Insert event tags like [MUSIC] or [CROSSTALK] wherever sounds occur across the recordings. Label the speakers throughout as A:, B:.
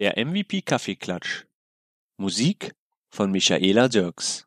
A: Der MVP Kaffeeklatsch. Musik von Michaela Dirks.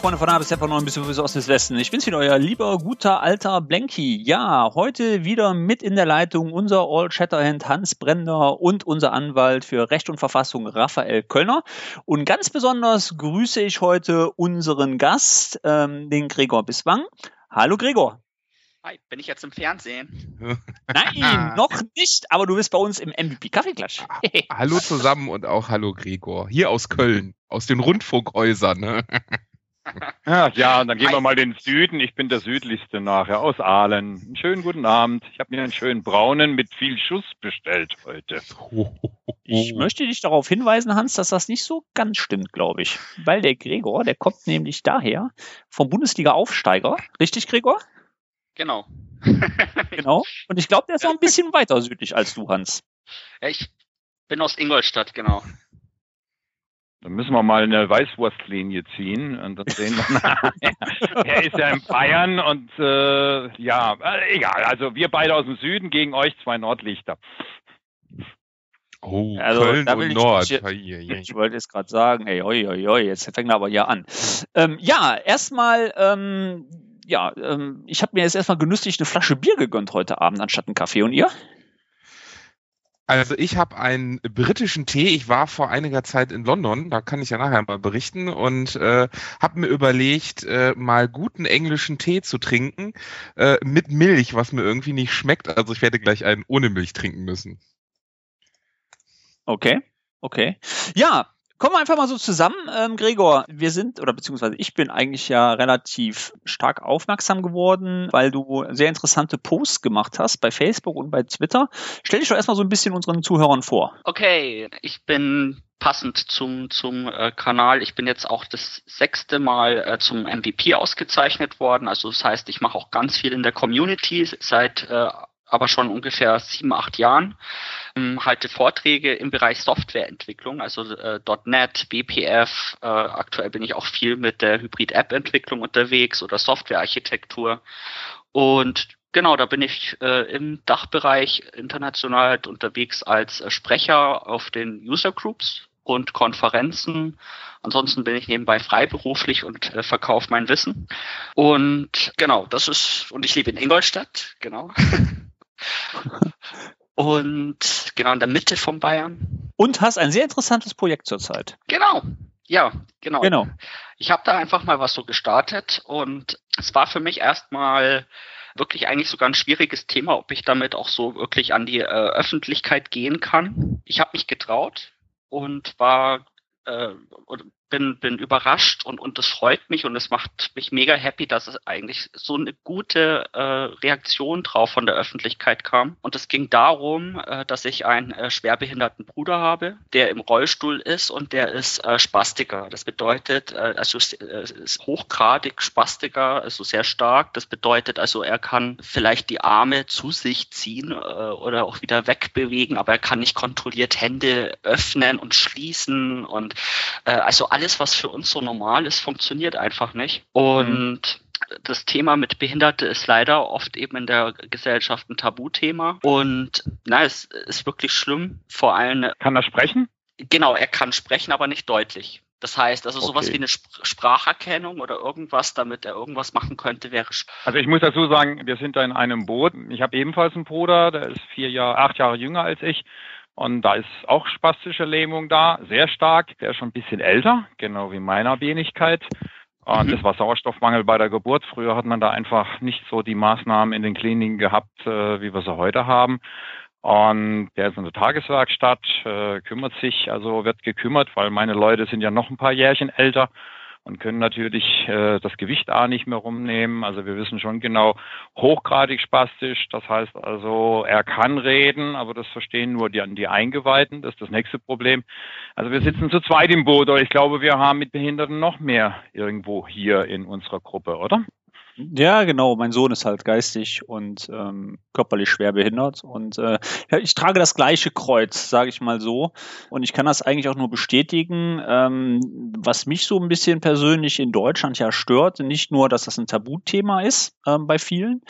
B: Freunde von A bis Z von Norden bis aus des Westen. Ich bin's wieder, euer lieber, guter, alter Blanky. Ja, heute wieder mit in der Leitung unser All Shatterhand Hans Brender und unser Anwalt für Recht und Verfassung Raphael Kölner. Und ganz besonders grüße ich heute unseren Gast, ähm, den Gregor Biswang. Hallo Gregor.
C: Hi, bin ich jetzt im Fernsehen? [LAUGHS]
B: Nein, noch nicht, aber du bist bei uns im MVP Kaffeeklatsch.
D: hallo zusammen und auch hallo Gregor. Hier aus Köln, aus den Rundfunkhäusern.
E: Ja, und dann gehen wir mal den Süden. Ich bin der südlichste nachher aus Aalen. Einen schönen guten Abend. Ich habe mir einen schönen braunen mit viel Schuss bestellt heute.
B: Ich möchte dich darauf hinweisen, Hans, dass das nicht so ganz stimmt, glaube ich. Weil der Gregor, der kommt nämlich daher vom Bundesliga-Aufsteiger. Richtig, Gregor?
C: Genau. [LAUGHS]
B: genau. Und ich glaube, der ist noch ein bisschen weiter südlich als du, Hans.
C: Ich bin aus Ingolstadt, genau.
E: Dann müssen wir mal eine Weißwurstlinie ziehen und dann sehen wir, [LAUGHS] er ist ja in Bayern und äh, ja, äh, egal. Also wir beide aus dem Süden gegen euch zwei Nordlichter.
D: Oh,
B: Also,
D: Köln
B: da will
D: und
B: ich
D: Nord. ei.
B: Ich wollte jetzt gerade sagen, ey, oi, oi, oi, jetzt fängt er aber hier an. Ähm, ja, erstmal, ähm, ja, ähm, ich habe mir jetzt erstmal genüsslich eine Flasche Bier gegönnt heute Abend anstatt einen Kaffee. Und ihr?
D: Also ich habe einen britischen Tee. Ich war vor einiger Zeit in London, da kann ich ja nachher mal berichten und äh, habe mir überlegt, äh, mal guten englischen Tee zu trinken äh, mit Milch, was mir irgendwie nicht schmeckt. Also ich werde gleich einen ohne Milch trinken müssen.
B: Okay, okay. Ja, kommen wir einfach mal so zusammen. Ähm, Gregor, wir sind, oder beziehungsweise ich bin eigentlich ja relativ stark aufmerksam geworden, weil du sehr interessante Posts gemacht hast bei Facebook und bei Twitter. Stell dich doch erstmal so ein bisschen unseren Zuhörern vor.
C: Okay, ich bin passend zum, zum äh, Kanal. Ich bin jetzt auch das sechste Mal äh, zum MVP ausgezeichnet worden. Also das heißt, ich mache auch ganz viel in der Community seit äh, aber schon ungefähr sieben, acht Jahren. Ähm, halte Vorträge im Bereich Softwareentwicklung, also äh, .NET, BPF. Äh, aktuell bin ich auch viel mit der Hybrid-App-Entwicklung unterwegs oder Softwarearchitektur. Und genau, da bin ich äh, im Dachbereich international halt unterwegs als äh, Sprecher auf den User Groups und Konferenzen. Ansonsten bin ich nebenbei freiberuflich und äh, verkaufe mein Wissen. Und genau, das ist, und ich lebe in Ingolstadt, genau. [LAUGHS] und genau in der Mitte von Bayern.
B: Und hast ein sehr interessantes Projekt zurzeit.
C: Genau. Ja, genau.
B: Genau.
C: Ich habe da einfach mal was so gestartet und es war für mich erstmal wirklich eigentlich sogar ein schwieriges Thema, ob ich damit auch so wirklich an die äh, Öffentlichkeit gehen kann. Ich habe mich getraut und war äh, bin, bin überrascht und, und das freut mich und es macht mich mega happy, dass es eigentlich so eine gute äh, Reaktion drauf von der Öffentlichkeit kam. Und es ging darum, äh, dass ich einen äh, schwerbehinderten Bruder habe, der im Rollstuhl ist und der ist äh, Spastiker. Das bedeutet, äh, also äh, ist hochgradig Spastiker, also sehr stark. Das bedeutet also, er kann vielleicht die Arme zu sich ziehen äh, oder auch wieder wegbewegen, aber er kann nicht kontrolliert Hände öffnen und schließen und äh, also alles, was für uns so normal ist, funktioniert einfach nicht. Und das Thema mit Behinderte ist leider oft eben in der Gesellschaft ein Tabuthema. Und na, es ist wirklich schlimm. Vor allem,
E: Kann er sprechen?
C: genau, er kann sprechen, aber nicht deutlich. Das heißt, also sowas
E: Okay.
C: wie eine Sp Spracherkennung oder irgendwas, damit er irgendwas machen könnte, wäre
E: Also ich muss dazu sagen, wir sind da in einem Boot. Ich habe ebenfalls einen Bruder, der ist vier Jahre, acht Jahre jünger als ich. Und da ist auch spastische Lähmung da, sehr stark. Der ist schon ein bisschen älter, genau wie meiner Wenigkeit. Und
C: Mhm.
E: das war Sauerstoffmangel bei der Geburt. Früher hat man da einfach nicht so die Maßnahmen in den Kliniken gehabt, äh, wie wir sie heute haben. Und der ist in der Tageswerkstatt, äh, kümmert sich, also wird gekümmert, weil meine Leute sind ja noch ein paar Jährchen älter und können natürlich äh, das Gewicht A nicht mehr rumnehmen. Also wir wissen schon genau, hochgradig spastisch. Das heißt also, er kann reden, aber das verstehen nur die, die Eingeweihten. Das ist das nächste Problem. Also wir sitzen zu zweit im Boot, aber ich glaube, wir haben mit Behinderten noch mehr irgendwo hier in unserer Gruppe, oder?
B: Ja, genau. Mein Sohn ist halt geistig und ähm, körperlich schwer behindert. Und äh, ich trage das gleiche Kreuz, sage ich mal so. Und ich kann das eigentlich auch nur bestätigen. Ähm, was mich so ein bisschen persönlich in Deutschland ja stört, nicht nur, dass das ein Tabuthema ist ähm, bei vielen,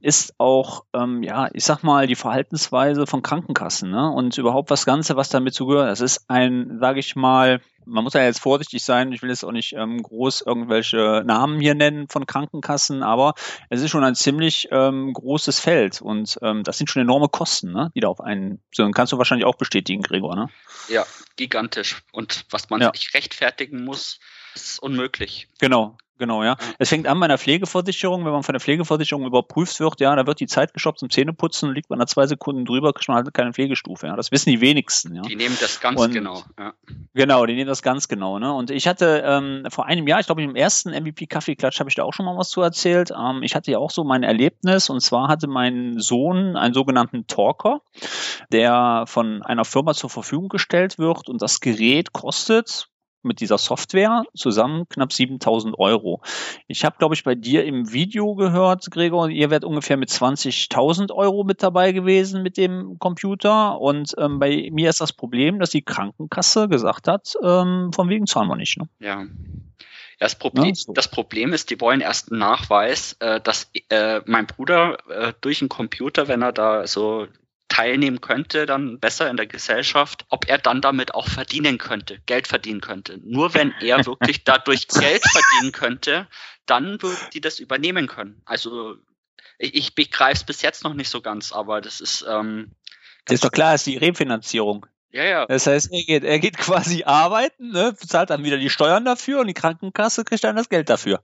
B: ist auch, ähm, ja, ich sag mal, die Verhaltensweise von Krankenkassen ne? und überhaupt das Ganze, was damit zugehört. Das ist ein, sage ich mal, man muss ja jetzt vorsichtig sein, ich will jetzt auch nicht ähm, groß irgendwelche Namen hier nennen von Krankenkassen, aber es ist schon ein ziemlich ähm, großes Feld und ähm, das sind schon enorme Kosten, ne, die da auf einen, so kannst du wahrscheinlich auch bestätigen, Gregor, ne?
C: ja, gigantisch. Und was man
B: Ja.
C: sich rechtfertigen muss, ist unmöglich.
B: Genau, genau, ja. Es fängt an bei einer Pflegeversicherung, wenn man von der Pflegeversicherung überprüft wird, ja, da wird die Zeit gestoppt zum Zähneputzen, liegt man da zwei Sekunden drüber, kriegt man halt keine Pflegestufe, ja. Das wissen die wenigsten, ja.
C: Die nehmen das ganz
B: Und-
C: genau. Ja.
B: Genau, die nehmen das ganz genau. Ne? Und ich hatte ähm, vor einem Jahr, ich glaube im ersten MVP Kaffeeklatsch habe ich da auch schon mal was zu erzählt. Ähm, ich hatte ja auch so mein Erlebnis und zwar hatte mein Sohn einen sogenannten Talker, der von einer Firma zur Verfügung gestellt wird und das Gerät kostet mit dieser Software zusammen knapp 7000 Euro. Ich habe, glaube ich, bei dir im Video gehört, Gregor, ihr werdet ungefähr mit 20.000 Euro mit dabei gewesen mit dem Computer. Und ähm, bei mir ist das Problem, dass die Krankenkasse gesagt hat, ähm, von wegen zahlen wir nicht. Ne?
C: Ja. Ja, das, Problem,
B: Ja, so.
C: das Problem ist, die wollen erst einen Nachweis, äh, dass äh, mein Bruder äh, durch einen Computer, wenn er da so teilnehmen könnte, dann besser in der Gesellschaft, ob er dann damit auch verdienen könnte, Geld verdienen könnte. Nur wenn er [LAUGHS] wirklich dadurch Geld verdienen könnte, dann würden die das übernehmen können. Also ich, ich begreife es bis jetzt noch nicht so ganz, aber das ist ähm,
B: Das ist doch klar, ist die Refinanzierung.
C: ja ja
B: Das heißt, er geht, er geht quasi arbeiten, ne, bezahlt dann wieder die Steuern dafür und die Krankenkasse kriegt dann das Geld dafür.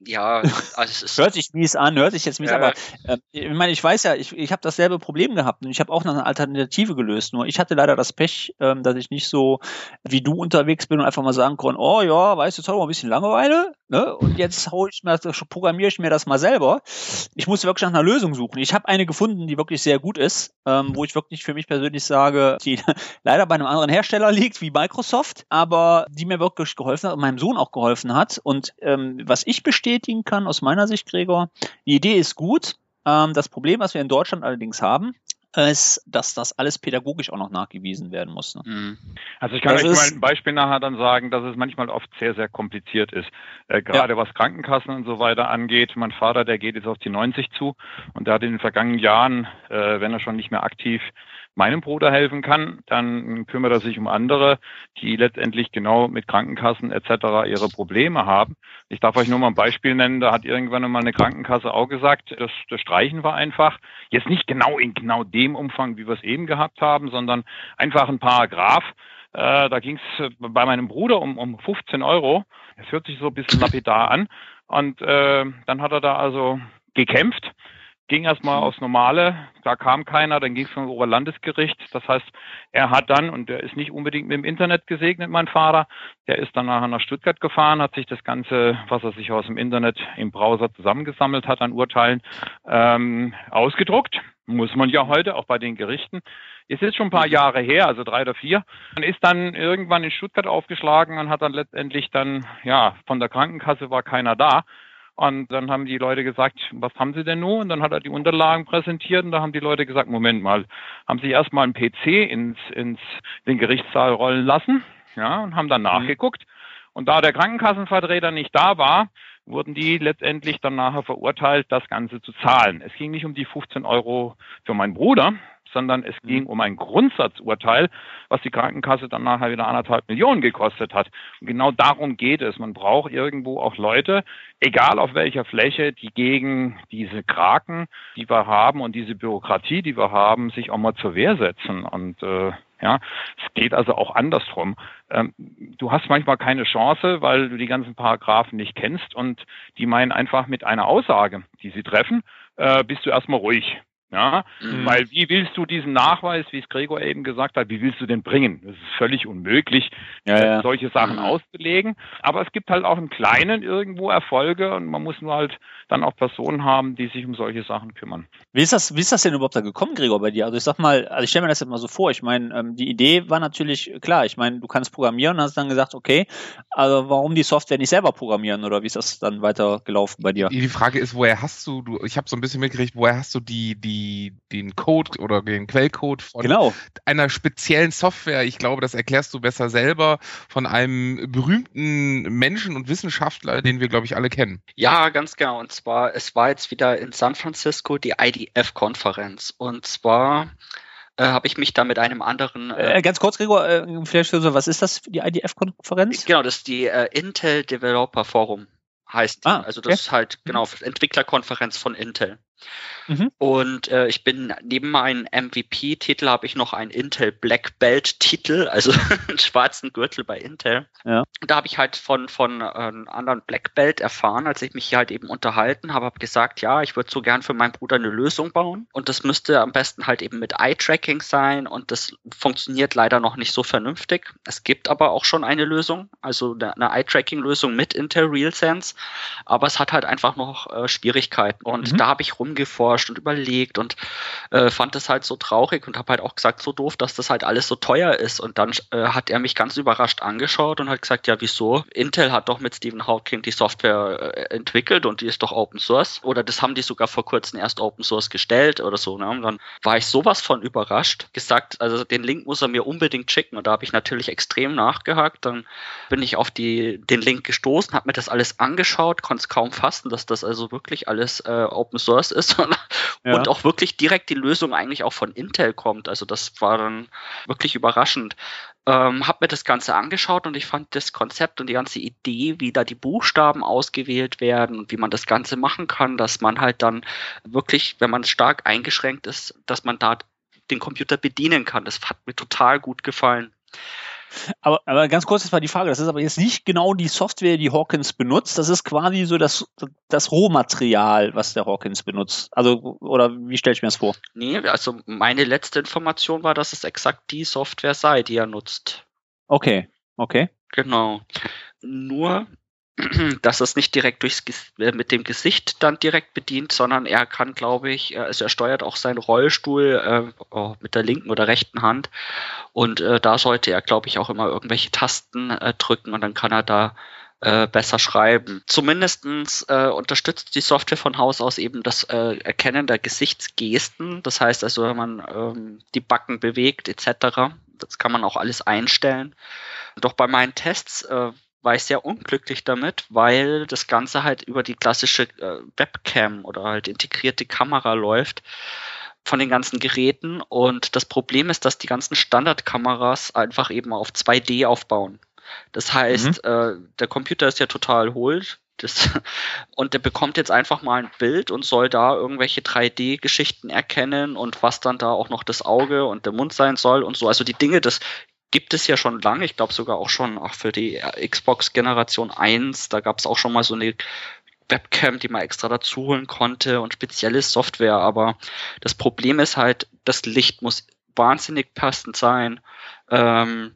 C: Ja also es [LAUGHS] ist
B: Hört sich mies an, hört sich jetzt mies,
C: Ja.
B: aber äh, ich meine, ich weiß ja, ich, ich habe dasselbe Problem gehabt und ich habe auch noch eine Alternative gelöst. Nur ich hatte leider das Pech, ähm, dass ich nicht so wie du unterwegs bin und einfach mal sagen konnte, oh ja, weißt du, jetzt haben wir ein bisschen Langeweile, ne? Und jetzt hau ich mir, das- programmiere ich mir das mal selber. Ich muss wirklich nach einer Lösung suchen. Ich habe eine gefunden, die wirklich sehr gut ist, ähm, wo ich wirklich für mich persönlich sage, die [LAUGHS] leider bei einem anderen Hersteller liegt, wie Microsoft, aber die mir wirklich geholfen hat und meinem Sohn auch geholfen hat. Und ähm, was ich bestätigen kann aus meiner Sicht, Gregor, die Idee ist gut. Ähm, das Problem, was wir in Deutschland allerdings haben, ist, dass das alles pädagogisch auch noch nachgewiesen werden muss. Ne?
C: Mhm.
E: Also ich kann
B: Das
E: euch mal ein Beispiel nachher dann sagen, dass es manchmal oft sehr, sehr kompliziert ist. Äh, gerade was Krankenkassen und so weiter angeht. Mein Vater, der geht jetzt auf die 90 zu und der hat in den vergangenen Jahren, äh, wenn er schon nicht mehr aktiv meinem Bruder helfen kann, dann kümmert er sich um andere, die letztendlich genau mit Krankenkassen etc. ihre Probleme haben. Ich darf euch nur mal ein Beispiel nennen, da hat irgendwann mal eine Krankenkasse auch gesagt, das, das streichen wir einfach. Jetzt nicht genau in genau dem Umfang, wie wir es eben gehabt haben, sondern einfach ein Paragraph. Äh, da ging es bei meinem Bruder um, um 15 Euro. Es hört sich so ein bisschen lapidar an. Und äh, dann hat er da also gekämpft ging erstmal aufs Normale, da kam keiner, dann ging es zum Oberlandesgericht. Das heißt, er hat dann, und der ist nicht unbedingt mit dem Internet gesegnet, mein Vater, der ist dann nachher nach Stuttgart gefahren, hat sich das Ganze, was er sich aus dem Internet im Browser zusammengesammelt hat an Urteilen, ähm, ausgedruckt. Muss man ja heute, auch bei den Gerichten. Es ist schon ein paar Jahre her, also drei oder vier. Man ist dann irgendwann in Stuttgart aufgeschlagen und hat dann letztendlich dann, ja, von der Krankenkasse war keiner da. Und dann haben die Leute gesagt, was haben Sie denn nun? Und dann hat er die Unterlagen präsentiert und da haben die Leute gesagt, Moment mal, haben Sie erstmal einen PC ins, ins den Gerichtssaal rollen lassen, ja, und haben dann nachgeguckt. Und da der Krankenkassenvertreter nicht da war, wurden die letztendlich dann nachher verurteilt, das Ganze zu zahlen. Es ging nicht um die 15 Euro für meinen Bruder, sondern es ging um ein Grundsatzurteil, was die Krankenkasse dann nachher wieder anderthalb Millionen gekostet hat. Und genau darum geht es. Man braucht irgendwo auch Leute, egal auf welcher Fläche, die gegen diese Kraken, die wir haben und diese Bürokratie, die wir haben, sich auch mal zur Wehr setzen. Und äh, ja, es geht also auch andersrum. Ähm, du hast manchmal keine Chance, weil du die ganzen Paragraphen nicht kennst und die meinen einfach mit einer Aussage, die sie treffen, äh, bist du erstmal ruhig. Ja, mhm. weil wie willst du diesen Nachweis, wie es Gregor eben gesagt hat, wie willst du den bringen? Das ist völlig unmöglich, ja, ja. solche Sachen mhm. auszulegen. Aber es gibt halt auch im Kleinen irgendwo Erfolge und man muss nur halt dann auch Personen haben, die sich um solche Sachen kümmern.
B: Wie ist das, wie ist das denn überhaupt da gekommen, Gregor, bei dir? Also ich sag mal, also ich stelle mir das jetzt mal so vor. Ich meine, ähm, die Idee war natürlich klar. Ich meine, du kannst programmieren und hast dann gesagt, okay, also warum die Software nicht selber programmieren oder wie ist das dann weiter gelaufen bei dir?
D: Die Frage ist, woher hast du, du ich habe so ein bisschen mitgekriegt, woher hast du die, die die, den Code oder den Quellcode von
B: genau.
D: einer speziellen Software, ich glaube, das erklärst du besser selber, von einem berühmten Menschen und Wissenschaftler, den wir, glaube ich, alle kennen.
C: Ja, ganz genau. Und zwar, es war jetzt wieder in San Francisco die IDF-Konferenz. Und zwar äh, habe ich mich da mit einem anderen.
B: Äh, äh, ganz kurz, Gregor, äh, vielleicht für so, was ist das, die IDF-Konferenz?
C: Genau, das ist die äh, Intel Developer Forum heißt. Ah, also das okay. ist halt genau Entwicklerkonferenz von Intel. Mhm. Und äh, ich bin neben meinem MVP-Titel habe ich noch einen Intel Black Belt-Titel, also [LAUGHS] einen schwarzen Gürtel bei Intel. Ja. Da habe ich halt von von äh, einem anderen Black Belt erfahren, als ich mich hier halt eben unterhalten habe, habe gesagt, ja, ich würde so gern für meinen Bruder eine Lösung bauen und das müsste am besten halt eben mit Eye-Tracking sein und das funktioniert leider noch nicht so vernünftig. Es gibt aber auch schon eine Lösung, also eine, eine Eye-Tracking-Lösung mit Intel RealSense, aber es hat halt einfach noch äh, Schwierigkeiten und mhm. da habe ich rumgeforscht geforscht und überlegt und äh, fand das halt so traurig und habe halt auch gesagt, so doof, dass das halt alles so teuer ist. Und dann äh, hat er mich ganz überrascht angeschaut und hat gesagt, ja, wieso? Intel hat doch mit Stephen Hawking die Software äh, entwickelt und die ist doch Open Source. Oder das haben die sogar vor kurzem erst Open Source gestellt oder so. Ne? Und dann war ich sowas von überrascht, gesagt, also den Link muss er mir unbedingt schicken. Und da habe ich natürlich extrem nachgehakt. Dann bin ich auf die, den Link gestoßen, habe mir das alles angeschaut, konnte es kaum fassen, dass das also wirklich alles äh, Open Source ist. [LAUGHS] Und ja. und auch wirklich direkt die Lösung eigentlich auch von Intel kommt. Also das war dann wirklich überraschend. Ähm, habe mir das Ganze angeschaut und ich fand das Konzept und die ganze Idee, wie da die Buchstaben ausgewählt werden und wie man das Ganze machen kann, dass man halt dann wirklich, wenn man stark eingeschränkt ist, dass man da den Computer bedienen kann. Das hat mir total gut gefallen.
B: Aber, aber ganz kurz, das war die Frage. Das ist aber jetzt nicht genau die Software, die Hawkins benutzt. Das ist quasi so das, das Rohmaterial, was der Hawkins benutzt. Also, oder wie stelle ich mir das vor?
C: Nee, also meine letzte Information war, dass es exakt die Software sei, die er nutzt.
B: Okay, okay.
C: Genau. Nur [CLEARS THROAT] dass es nicht direkt durchs äh, mit dem Gesicht dann direkt bedient, sondern er kann, glaube ich, äh, also er steuert auch seinen Rollstuhl äh, oh, mit der linken oder rechten Hand und äh, da sollte er, glaube ich, auch immer irgendwelche Tasten äh, drücken und dann kann er da äh, besser schreiben. Zumindestens unterstützt die Software von Haus aus eben das Erkennen der Gesichtsgesten. Das heißt also, wenn man ähm, die Backen bewegt etc., das kann man auch alles einstellen. Doch bei meinen Tests war ich sehr unglücklich damit, weil das Ganze halt über die klassische äh, Webcam oder halt integrierte Kamera läuft von den ganzen Geräten. Und das Problem ist, dass die ganzen Standardkameras einfach eben auf 2D aufbauen. Das heißt, mhm. äh, der Computer ist ja total hohl. Das, [LAUGHS] und der bekommt jetzt einfach mal ein Bild und soll da irgendwelche 3D-Geschichten erkennen und was dann da auch noch das Auge und der Mund sein soll und so. Also die Dinge, das gibt es ja schon lange, ich glaube sogar auch schon auch für die Xbox Generation 1, da gab es auch schon mal so eine Webcam, die man extra dazu holen konnte und spezielle Software, aber das Problem ist halt, das Licht muss wahnsinnig passend sein. Ähm,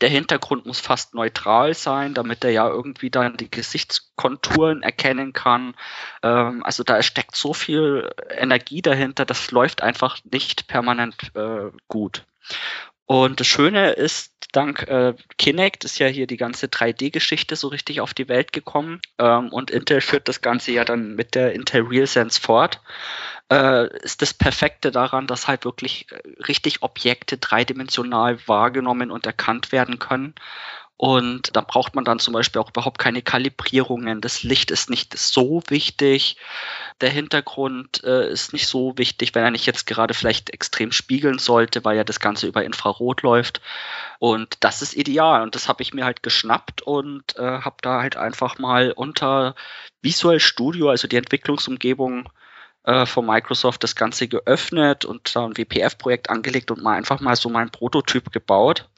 C: der Hintergrund muss fast neutral sein, damit er ja irgendwie dann die Gesichtskonturen erkennen kann. Ähm, also da steckt so viel Energie dahinter, das läuft einfach nicht permanent äh, gut. Und das Schöne ist, dank äh, Kinect ist ja hier die ganze 3D-Geschichte so richtig auf die Welt gekommen. Ähm, und Intel führt das Ganze ja dann mit der Intel RealSense fort. Äh, ist das Perfekte daran, dass halt wirklich äh, richtig Objekte dreidimensional wahrgenommen und erkannt werden können. Und da braucht man dann zum Beispiel auch überhaupt keine Kalibrierungen. Das Licht ist nicht so wichtig. Der Hintergrund äh, ist nicht so wichtig, wenn er nicht jetzt gerade vielleicht extrem spiegeln sollte, weil ja das Ganze über Infrarot läuft. Und das ist ideal. Und das habe ich mir halt geschnappt und äh, habe da halt einfach mal unter Visual Studio, also die Entwicklungsumgebung, äh, von Microsoft das Ganze geöffnet und da ein WPF-Projekt angelegt und mal einfach mal so mein Prototyp gebaut.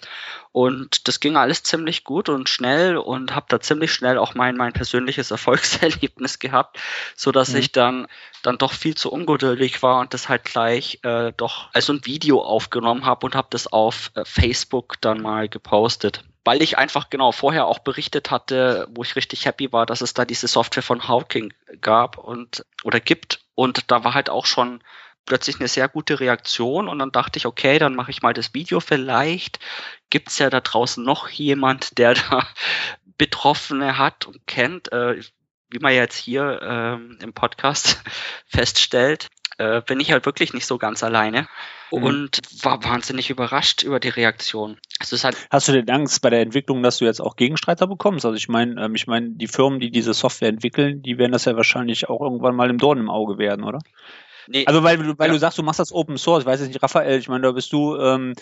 C: Und das ging alles ziemlich gut und schnell und habe da ziemlich schnell auch mein, mein persönliches [LAUGHS] Erfolgserlebnis gehabt, so dass mhm. ich dann, dann doch viel zu ungeduldig war und das halt gleich äh, doch als ein Video aufgenommen habe und habe das auf äh, Facebook dann mal gepostet weil ich einfach genau vorher auch berichtet hatte, wo ich richtig happy war, dass es da diese Software von Hawking gab und oder gibt und da war halt auch schon plötzlich eine sehr gute Reaktion. Und dann dachte ich, okay, dann mache ich mal das Video. Vielleicht gibt's ja da draußen noch jemand, der [LAUGHS] da Betroffene hat und kennt, äh, wie man jetzt hier äh, im Podcast [LAUGHS] feststellt. Äh, bin ich halt wirklich nicht so ganz alleine mhm. und war wahnsinnig überrascht über die Reaktion.
B: Es ist halt Hast du denn Angst bei der Entwicklung, dass du jetzt auch Gegenstreiter bekommst? Also ich meine, ähm, ich meine, die Firmen, die diese Software entwickeln, die werden das ja wahrscheinlich auch irgendwann mal im Dorn im Auge werden, oder? Nee, also weil, weil ja. du sagst, du machst das Open Source, ich weiß jetzt nicht, Raphael, ich meine, da bist du, ähm,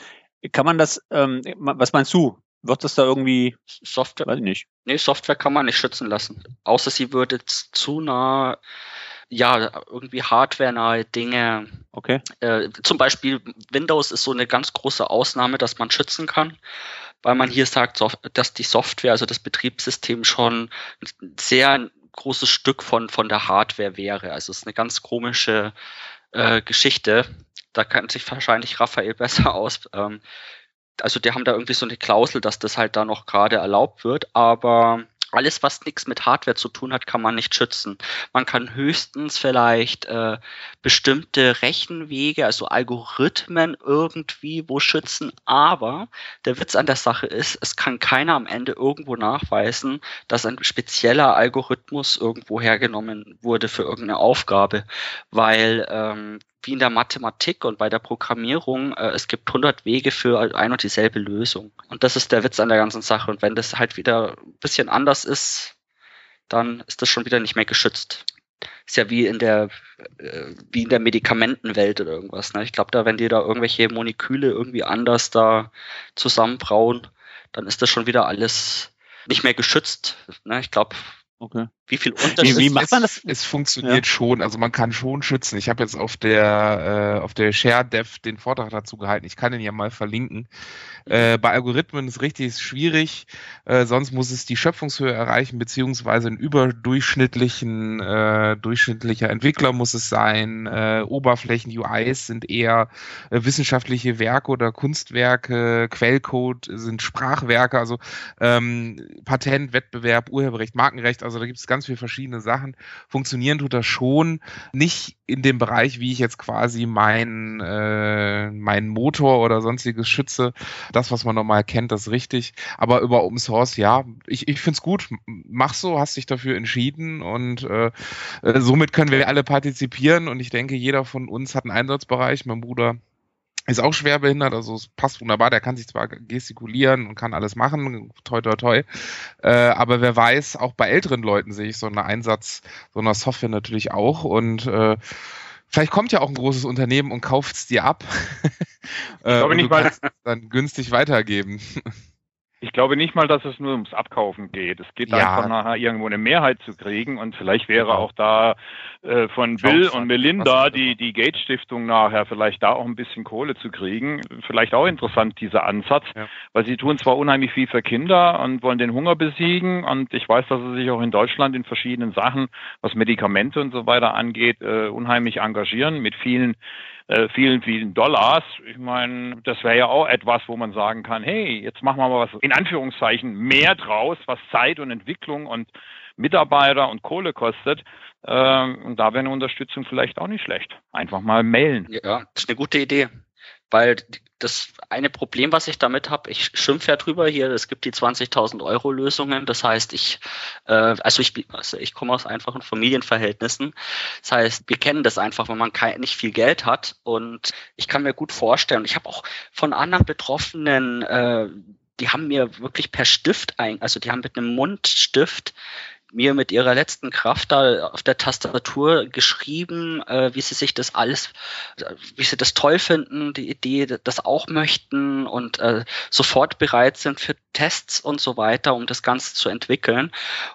B: kann man das, ähm, was meinst du? Wird das da irgendwie
C: Software? Weiß ich nicht. Nee, Software kann man nicht schützen lassen. Außer sie würde zu nah ja, irgendwie hardware-nahe Dinge.
B: Okay.
C: Äh, zum Beispiel Windows ist so eine ganz große Ausnahme, dass man schützen kann, weil man hier sagt, dass die Software, also das Betriebssystem schon ein sehr großes Stück von, von der Hardware wäre. Also es ist eine ganz komische äh, Geschichte. Da kennt sich wahrscheinlich Raphael [LAUGHS] besser aus. Ähm, also die haben da irgendwie so eine Klausel, dass das halt da noch gerade erlaubt wird, aber alles, was nichts mit Hardware zu tun hat, kann man nicht schützen. Man kann höchstens vielleicht äh, bestimmte Rechenwege, also Algorithmen irgendwie wo schützen, aber der Witz an der Sache ist, es kann keiner am Ende irgendwo nachweisen, dass ein spezieller Algorithmus irgendwo hergenommen wurde für irgendeine Aufgabe, weil ähm, wie in der Mathematik und bei der Programmierung, äh, es gibt 100 Wege für ein und dieselbe Lösung. Und das ist der Witz an der ganzen Sache. Und wenn das halt wieder ein bisschen anders ist, dann ist das schon wieder nicht mehr geschützt. Ist ja wie in der, äh, wie in der Medikamentenwelt oder irgendwas. Ne? Ich glaube, da, wenn die da irgendwelche Moleküle irgendwie anders da zusammenbrauen, dann ist das schon wieder alles nicht mehr geschützt. Ne? Ich glaube,
D: Okay. Wie viel Unterschied? Wie, wie macht man das? Es, es funktioniert ja. schon, also man kann schon schützen. Ich habe jetzt auf der äh, auf der Share Dev den Vortrag dazu gehalten. Ich kann den ja mal verlinken. Äh, bei Algorithmen ist richtig schwierig, äh, sonst muss es die Schöpfungshöhe erreichen, beziehungsweise ein überdurchschnittlichen, äh, durchschnittlicher Entwickler muss es sein. Äh, Oberflächen, UIs sind eher äh, wissenschaftliche Werke oder Kunstwerke, Quellcode sind Sprachwerke, also ähm, Patent, Wettbewerb, Urheberrecht, Markenrecht, also da gibt es ganz viele verschiedene Sachen. Funktionieren tut das schon, nicht in dem Bereich, wie ich jetzt quasi meinen äh, meinen Motor oder sonstiges schütze das, was man normal kennt, das ist richtig. Aber über Open Source, ja, ich, ich finde es gut. Mach so, hast dich dafür entschieden und äh, äh, somit können wir alle partizipieren und ich denke, jeder von uns hat einen Einsatzbereich. Mein Bruder ist auch schwer behindert, also es passt wunderbar, der kann sich zwar gestikulieren und kann alles machen, toi toi toi, äh, aber wer weiß, auch bei älteren Leuten sehe ich so einen Einsatz so einer Software natürlich auch und äh, Vielleicht kommt ja auch ein großes Unternehmen und kauft es dir ab.
E: ich [LAUGHS] glaube nicht mal.
D: Dann günstig weitergeben.
E: Ich glaube nicht mal, dass es nur ums Abkaufen geht. Es geht ja. einfach nachher irgendwo eine Mehrheit zu kriegen und vielleicht wäre genau. auch da äh, von Bill und Melinda die, die Gates Stiftung nachher vielleicht da auch ein bisschen Kohle zu kriegen. Vielleicht auch interessant, dieser Ansatz, ja. weil sie tun zwar unheimlich viel für Kinder und wollen den Hunger besiegen und ich weiß, dass sie sich auch in Deutschland in verschiedenen Sachen, was Medikamente und so weiter angeht, äh, unheimlich engagieren mit vielen äh, vielen, vielen Dollars. Ich meine, das wäre ja auch etwas, wo man sagen kann, hey, jetzt machen wir mal was in Anführungszeichen mehr draus, was Zeit und Entwicklung und Mitarbeiter und Kohle kostet. Ähm, und da wäre eine Unterstützung vielleicht auch nicht schlecht. Einfach mal mailen.
C: Ja, das ist eine gute Idee. Weil das eine Problem, was ich damit habe, ich schimpfe ja drüber hier, es gibt die 20.000 Euro Lösungen. Das heißt, ich, äh, also ich, also ich komme aus einfachen Familienverhältnissen. Das heißt, wir kennen das einfach, wenn man kein, nicht viel Geld hat. Und ich kann mir gut vorstellen, ich habe auch von anderen Betroffenen äh, die haben mir wirklich per Stift ein, also die haben mit einem Mundstift mir mit ihrer letzten Kraft da auf der Tastatur geschrieben, äh, wie sie sich das alles, wie sie das toll finden, die Idee, das auch möchten und äh, sofort bereit sind für Tests und so weiter, um das Ganze zu entwickeln.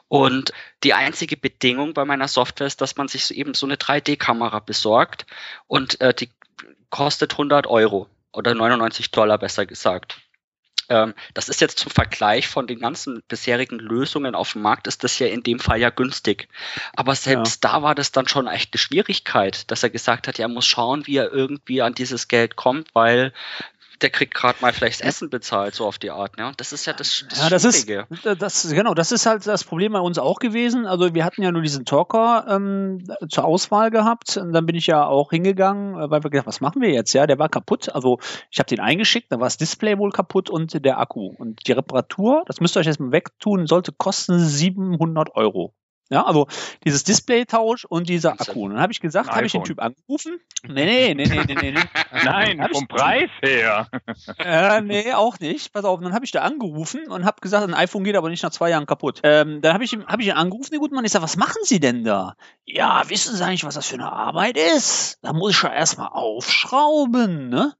C: Und die einzige Bedingung bei meiner Software ist, dass man sich eben so eine 3D-Kamera besorgt und äh, die kostet 100 Euro oder 99 Dollar besser gesagt. Ähm, das ist jetzt zum Vergleich von den ganzen bisherigen Lösungen auf dem Markt, ist das ja in dem Fall ja günstig. Aber selbst ja. da war das dann schon echt eine Schwierigkeit, dass er gesagt hat, er muss schauen, wie er irgendwie an dieses Geld kommt, weil der kriegt gerade mal vielleicht Essen bezahlt, so auf die Art. Ne? Das ist ja das,
B: das ja, das Schwierige. Ist, das, genau, das ist halt das Problem bei uns auch gewesen. Also wir hatten ja nur diesen Talker ähm, zur Auswahl gehabt. Und dann bin ich ja auch hingegangen, äh, weil wir gedacht, was machen wir jetzt? Ja, der war kaputt. Also ich habe den eingeschickt, dann war das Display wohl kaputt und der Akku. Und die Reparatur, das müsst ihr euch jetzt mal wegtun, sollte kosten 700 Euro. Ja, also dieses Display-Tausch und dieser Akku. Und dann habe ich gesagt, habe ich den Typ angerufen? Nee, nee, nee, nee, nee, nee. [LAUGHS]
E: Nein, vom Preis her.
B: Äh, nee, auch nicht. Pass auf, dann habe ich da angerufen und habe gesagt, ein iPhone geht aber nicht nach zwei Jahren kaputt. Ähm, dann habe ich, hab ich ihn angerufen, den guten Mann. Ich sage, was machen Sie denn da? Ja, wissen Sie eigentlich, was das für eine Arbeit ist? Da muss ich ja erstmal aufschrauben, ne?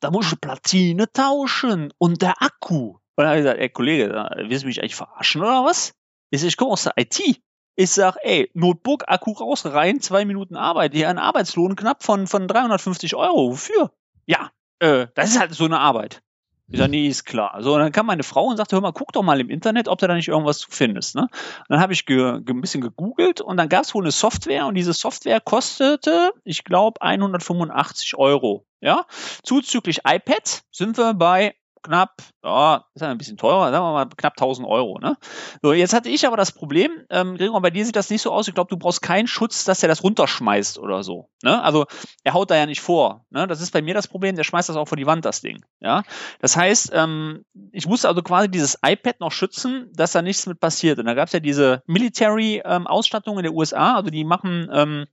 B: Da muss ich Platine tauschen und der Akku. Und dann habe ich gesagt, ey Kollege, willst du mich eigentlich verarschen oder was? Ich, sag, ich komme aus der IT. Ich sag, ey, Notebook, Akku raus, rein, zwei Minuten Arbeit. Hier ein Arbeitslohn knapp von, von 350 Euro. Wofür? Ja, äh, das ist halt so eine Arbeit. Ich sag, nee, ist klar. So, und dann kam meine Frau und sagte, hör mal, guck doch mal im Internet, ob du da nicht irgendwas findest. Ne? Dann habe ich ge, ein bisschen gegoogelt und dann gab es wohl eine Software und diese Software kostete, ich glaube, 185 Euro. Ja, zuzüglich iPad sind wir bei knapp, ja, ist ja ein bisschen teurer, sagen wir mal knapp 1000 Euro. Ne? So, jetzt hatte ich aber das Problem, ähm, Gregor, bei dir sieht das nicht so aus. Ich glaube, du brauchst keinen Schutz, dass er das runterschmeißt oder so. Ne? Also er haut da ja nicht vor. Ne? Das ist bei mir das Problem, der schmeißt das auch vor die Wand, das Ding. Ja, das heißt, ähm, ich musste also quasi dieses iPad noch schützen, dass da nichts mit passiert. Und da gab es ja diese Military-Ausstattung ähm, in der USA, also die machen ähm,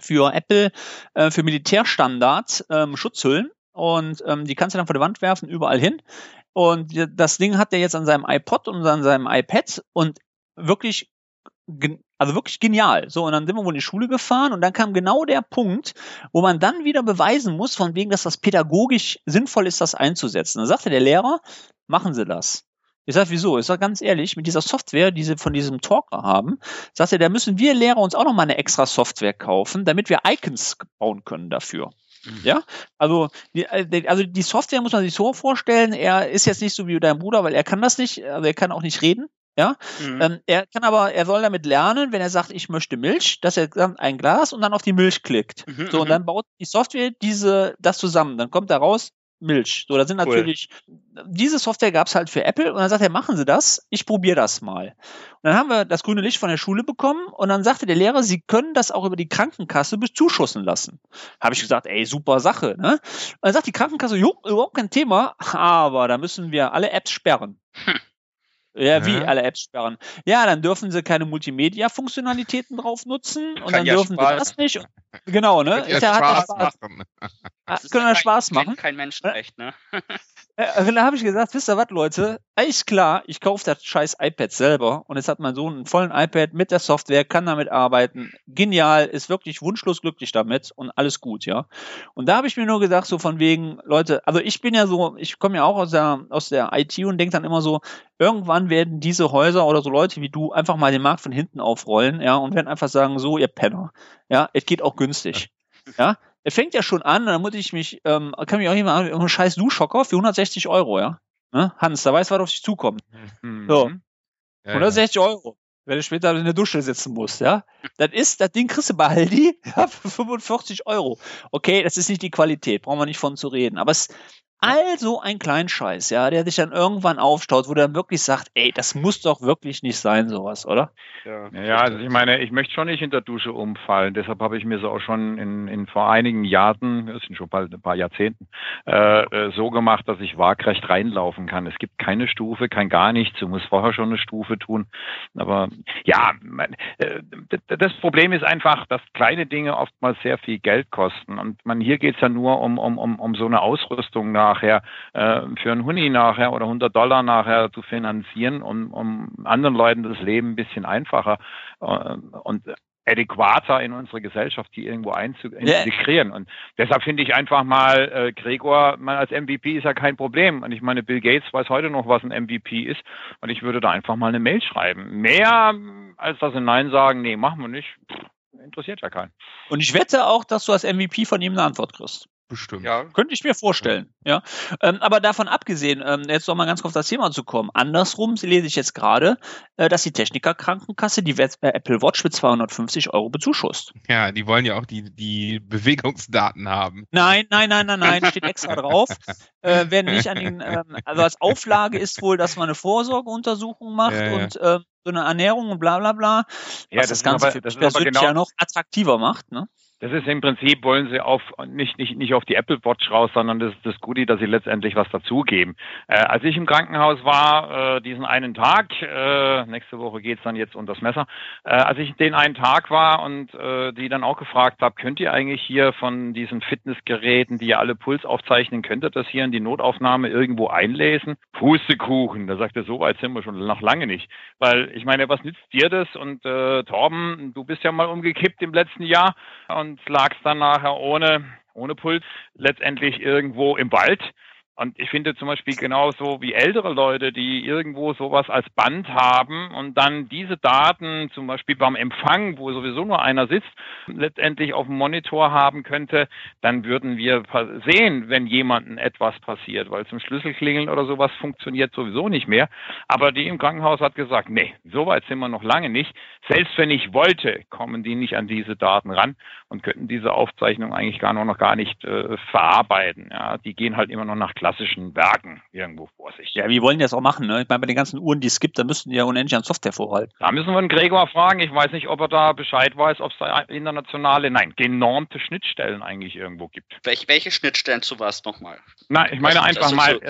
B: für Apple äh, für Militärstandards ähm, Schutzhüllen und ähm, die kannst du dann vor die Wand werfen, überall hin. Und das Ding hat er jetzt an seinem iPod und an seinem iPad und wirklich, also wirklich genial. So, und dann sind wir wohl in die Schule gefahren und dann kam genau der Punkt, wo man dann wieder beweisen muss, von wegen, dass das pädagogisch sinnvoll ist, das einzusetzen. Dann sagte der Lehrer, machen Sie das. Ich sage, wieso? Ich sage ganz ehrlich, mit dieser Software, die sie von diesem Talker haben, sagt er, da müssen wir Lehrer uns auch noch mal eine extra Software kaufen, damit wir Icons bauen können dafür. Ja, also die, äh, also die Software muss man sich so vorstellen, er ist jetzt nicht so wie dein Bruder, weil er kann das nicht, also er kann auch nicht reden. Ja, mhm. ähm, er kann aber, er soll damit lernen, wenn er sagt, ich möchte Milch, dass er dann ein Glas und dann auf die Milch klickt. Mhm, so, und mhm. dann baut die Software diese, das zusammen. Dann kommt da raus, Milch. So, da sind natürlich, cool. diese Software gab es halt für Apple und dann sagt er, machen Sie das, ich probiere das mal. Und dann haben wir das grüne Licht von der Schule bekommen und dann sagte der Lehrer, Sie können das auch über die Krankenkasse bezuschussen lassen. Habe ich gesagt, ey, super Sache. Ne? Und dann sagt die Krankenkasse, jo, überhaupt kein Thema, aber da müssen wir alle Apps sperren. Hm. Ja, wie ja. alle Apps sperren. Ja, dann dürfen sie keine Multimedia-Funktionalitäten drauf nutzen und Kann dann ja dürfen Spaß. sie das nicht. Genau, ne?
D: Kann ja Spaß, Spaß machen.
B: Können wir Spaß machen.
C: Kein Menschenrecht, ne?
B: Äh, da habe ich gesagt, wisst ihr was, Leute? Eigentlich klar, ich kaufe das scheiß iPad selber und jetzt hat mein Sohn einen vollen iPad mit der Software, kann damit arbeiten. Genial, ist wirklich wunschlos glücklich damit und alles gut, ja. Und da habe ich mir nur gedacht, so von wegen, Leute, also ich bin ja so, ich komme ja auch aus der, aus der IT und denke dann immer so, irgendwann werden diese Häuser oder so Leute wie du einfach mal den Markt von hinten aufrollen, ja, und werden einfach sagen, so, ihr Penner, ja, es geht auch günstig. Ja, er fängt ja schon an, dann muss ich mich, ähm, kann mich auch jemand an, irgendeinen scheiß Duschhocker für 160 Euro, ja. Ne? Hans, da weiß, was auf dich zukommt. Mhm. So. Ja, 160 ja. Euro. Wenn du später in der Dusche sitzen musst, ja. Das ist, das Ding kriegst du bei Aldi, [LAUGHS] ja, für 45 Euro. Okay, das ist nicht die Qualität, brauchen wir nicht von zu reden. Aber es, also ein Kleinscheiß, ja, der sich dann irgendwann aufstaut, wo der wirklich sagt, ey, das muss doch wirklich nicht sein, sowas, oder?
E: Ja, ja also ich meine, ich möchte schon nicht in der Dusche umfallen. Deshalb habe ich mir so auch schon in, in vor einigen Jahren, das sind schon bald ein paar Jahrzehnten, äh, äh, so gemacht, dass ich waagrecht reinlaufen kann. Es gibt keine Stufe, kein gar nichts. Du musst vorher schon eine Stufe tun. Aber ja, äh, das Problem ist einfach, dass kleine Dinge oftmals sehr viel Geld kosten. Und man hier geht es ja nur um, um, um, um so eine Ausrüstung nach nachher äh, für einen Huni nachher oder 100 Dollar nachher zu finanzieren, um, um anderen Leuten das Leben ein bisschen einfacher äh, und adäquater in unsere Gesellschaft, die irgendwo einzuintegrieren. Yeah. Und deshalb finde ich einfach mal, äh, Gregor, man als MVP ist ja kein Problem. Und ich meine, Bill Gates weiß heute noch, was ein MVP ist. Und ich würde da einfach mal eine Mail schreiben. Mehr als das in Nein sagen, nee, machen wir nicht. interessiert ja keinen.
B: Und ich wette auch, dass du als MVP von ihm eine Antwort kriegst.
D: Bestimmt.
B: Ja. Könnte ich mir vorstellen, ja. Ähm, aber davon abgesehen, ähm, jetzt noch mal ganz kurz auf das Thema zu kommen. Andersrum lese ich jetzt gerade, äh, dass die Technikerkrankenkasse die äh, Apple Watch mit 250 Euro bezuschusst.
D: Ja, die wollen ja auch die, die Bewegungsdaten haben.
B: Nein, nein, nein, nein, nein, steht extra drauf. Äh, werden nicht an den, ähm, also als Auflage ist wohl, dass man eine Vorsorgeuntersuchung macht ja, ja. und äh, so eine Ernährung und bla bla bla.
E: Ja, das, das Ganze aber, für
B: das persönlich genau, ja noch attraktiver macht, ne?
E: Das ist im Prinzip, wollen sie auf nicht, nicht, nicht auf die Apple Watch raus, sondern das ist das Goodie, dass sie letztendlich was dazugeben. Äh, als ich im Krankenhaus war, äh, diesen einen Tag, äh, nächste Woche geht's dann jetzt unter das Messer, äh, als ich den einen Tag war und äh, die dann auch gefragt habe, könnt ihr eigentlich hier von diesen Fitnessgeräten, die ja alle Puls aufzeichnen, könnt ihr das hier in die Notaufnahme irgendwo einlesen? Pustekuchen, da sagt er, so weit sind wir schon noch lange nicht. Weil ich meine, was nützt dir das? Und äh, Torben, du bist ja mal umgekippt im letzten Jahr und und lagst dann nachher ohne, ohne Puls letztendlich irgendwo im Wald und ich finde zum Beispiel genauso wie ältere Leute, die irgendwo sowas als Band haben und dann diese Daten zum Beispiel beim Empfang, wo sowieso nur einer sitzt, letztendlich auf dem Monitor haben könnte, dann würden wir sehen, wenn jemandem etwas passiert, weil zum Schlüsselklingeln oder sowas funktioniert sowieso nicht mehr. Aber die im Krankenhaus hat gesagt, nee, so weit sind wir noch lange nicht. Selbst wenn ich wollte, kommen die nicht an diese Daten ran und könnten diese Aufzeichnung eigentlich gar noch, noch gar nicht äh, verarbeiten. Ja, die gehen halt immer noch nach klassischen Werken irgendwo vor sich.
B: Ja, wie wollen die das auch machen? Ne? Ich meine, bei den ganzen Uhren, die es gibt, da müssten die ja unendlich an Software vorhalten.
E: Da müssen wir den Gregor fragen. Ich weiß nicht, ob er da Bescheid weiß, ob es da internationale, nein, genormte Schnittstellen eigentlich irgendwo gibt.
C: Welche, welche Schnittstellen zu was nochmal?
E: Na, ich meine einfach mal,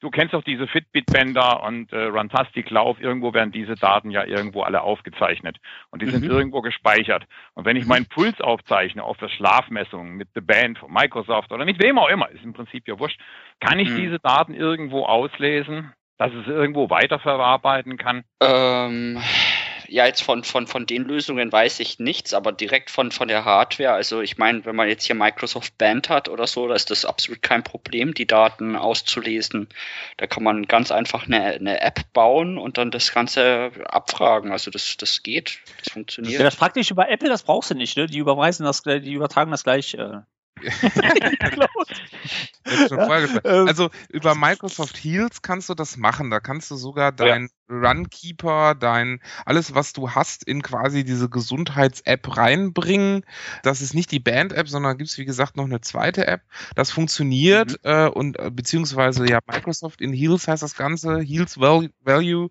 E: du kennst doch diese Fitbit-Bänder und äh, Runtastic Lauf, irgendwo werden diese Daten ja irgendwo alle aufgezeichnet und die mhm. sind irgendwo gespeichert. Und wenn ich meinen Puls aufzeichne auf der Schlafmessung mit The Band von Microsoft oder mit wem auch immer, ist im Prinzip ja wurscht, kann ich mhm. diese Daten irgendwo auslesen, dass es irgendwo weiterverarbeiten kann?
C: Ähm, ja, jetzt von, von, von den Lösungen weiß ich nichts, aber direkt von, von der Hardware, also ich meine, wenn man jetzt hier Microsoft Band hat oder so, da ist das absolut kein Problem, die Daten auszulesen. Da kann man ganz einfach eine, eine App bauen und dann das Ganze abfragen. Also das, das geht, das funktioniert. Ja,
B: das praktisch über Apple, das brauchst du nicht, ne? Die überweisen das, die übertragen das gleich. Äh
D: ähm. also über Microsoft Heals kannst du das machen. Da kannst du sogar dein ja. Runkeeper, dein alles, was du hast, in quasi diese Gesundheits-App reinbringen. Das ist nicht die Band-App, sondern gibt es wie gesagt noch eine zweite App. Das funktioniert mhm. äh, und äh, beziehungsweise ja Microsoft in Heals heißt das Ganze, Heals Value.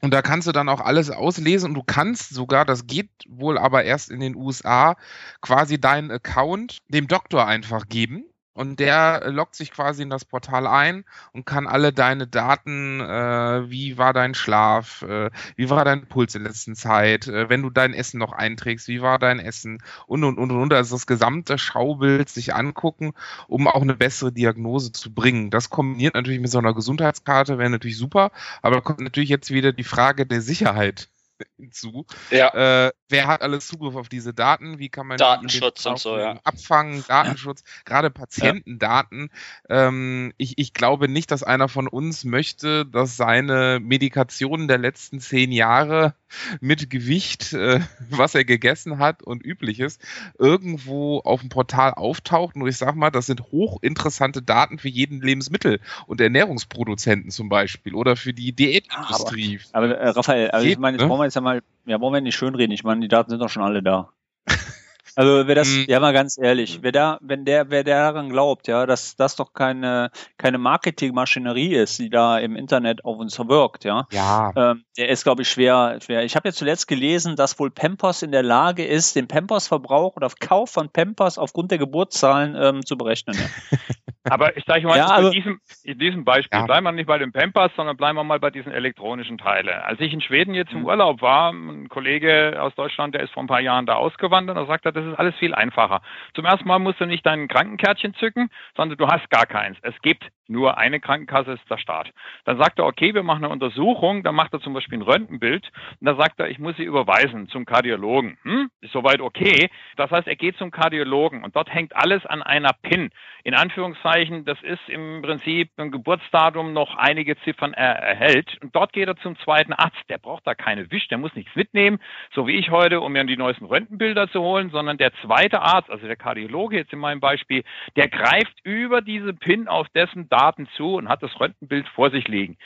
D: Und da kannst du dann auch alles auslesen und du kannst sogar, das geht wohl aber erst in den USA, quasi deinen Account dem Doktor einfach geben und der loggt sich quasi in das Portal ein und kann alle deine Daten, äh, wie war dein Schlaf, äh, wie war dein Puls in letzter Zeit, äh, wenn du dein Essen noch einträgst, wie war dein Essen und und und und, also das gesamte Schaubild sich angucken, um auch eine bessere Diagnose zu bringen. Das kombiniert natürlich mit so einer Gesundheitskarte, wäre natürlich super, aber da kommt natürlich jetzt wieder die Frage der Sicherheit [LAUGHS] hinzu. Ja. Äh, wer hat alles Zugriff auf diese Daten? Wie kann man
C: Datenschutz und so, ja.
D: abfangen? Datenschutz, ja. gerade Patientendaten. Ähm, ich, ich glaube nicht, dass einer von uns möchte, dass seine Medikationen der letzten zehn Jahre mit Gewicht, äh, [LAUGHS] was er gegessen hat und übliches, irgendwo auf dem Portal auftaucht. Und ich sag mal, das sind hochinteressante Daten für jeden Lebensmittel- und Ernährungsproduzenten zum Beispiel oder für die Diätindustrie.
B: Aber, aber äh, Raphael, also Geht, ich meine, jetzt ne? brauchen wir jetzt ja mal, ja, wollen wir nicht schönreden. Ich meine, die Daten sind doch schon alle da. [LAUGHS] Also wer das, mhm. ja mal ganz ehrlich, wer da, wenn der, wer daran glaubt, ja, dass das doch keine keine Marketingmaschinerie ist, die da im Internet auf uns wirkt, ja,
D: ja.
B: Ähm, der ist glaube ich schwer. schwer. Ich habe jetzt zuletzt gelesen, dass wohl Pampers in der Lage ist, den Pampers-Verbrauch oder Kauf von Pampers aufgrund der Geburtszahlen ähm, zu berechnen. Ja. [LAUGHS]
E: Aber ich sage mal, ja, also, in, diesem, in diesem Beispiel ja. bleiben wir nicht bei den Pampers, sondern bleiben wir mal bei diesen elektronischen Teilen. Als ich in Schweden jetzt im mhm. Urlaub war, ein Kollege aus Deutschland, der ist vor ein paar Jahren da ausgewandert, und sagt er, das ist alles viel einfacher. Zum ersten Mal musst du nicht dein Krankenkärtchen zücken, sondern du hast gar keins. Es gibt nur eine Krankenkasse ist der Staat. Dann sagt er, okay, wir machen eine Untersuchung, dann macht er zum Beispiel ein Röntgenbild und dann sagt er, ich muss Sie überweisen zum Kardiologen. Hm? Ist soweit okay. Das heißt, er geht zum Kardiologen und dort hängt alles an einer PIN. In Anführungszeichen, das ist im Prinzip ein Geburtsdatum noch einige Ziffern er erhält und dort geht er zum zweiten Arzt. Der braucht da keine Wisch, der muss nichts mitnehmen, so wie ich heute, um mir die neuesten Röntgenbilder zu holen, sondern der zweite Arzt, also der Kardiologe jetzt in meinem Beispiel, der greift über diese PIN auf dessen Daten zu und hat das Röntgenbild vor sich liegen.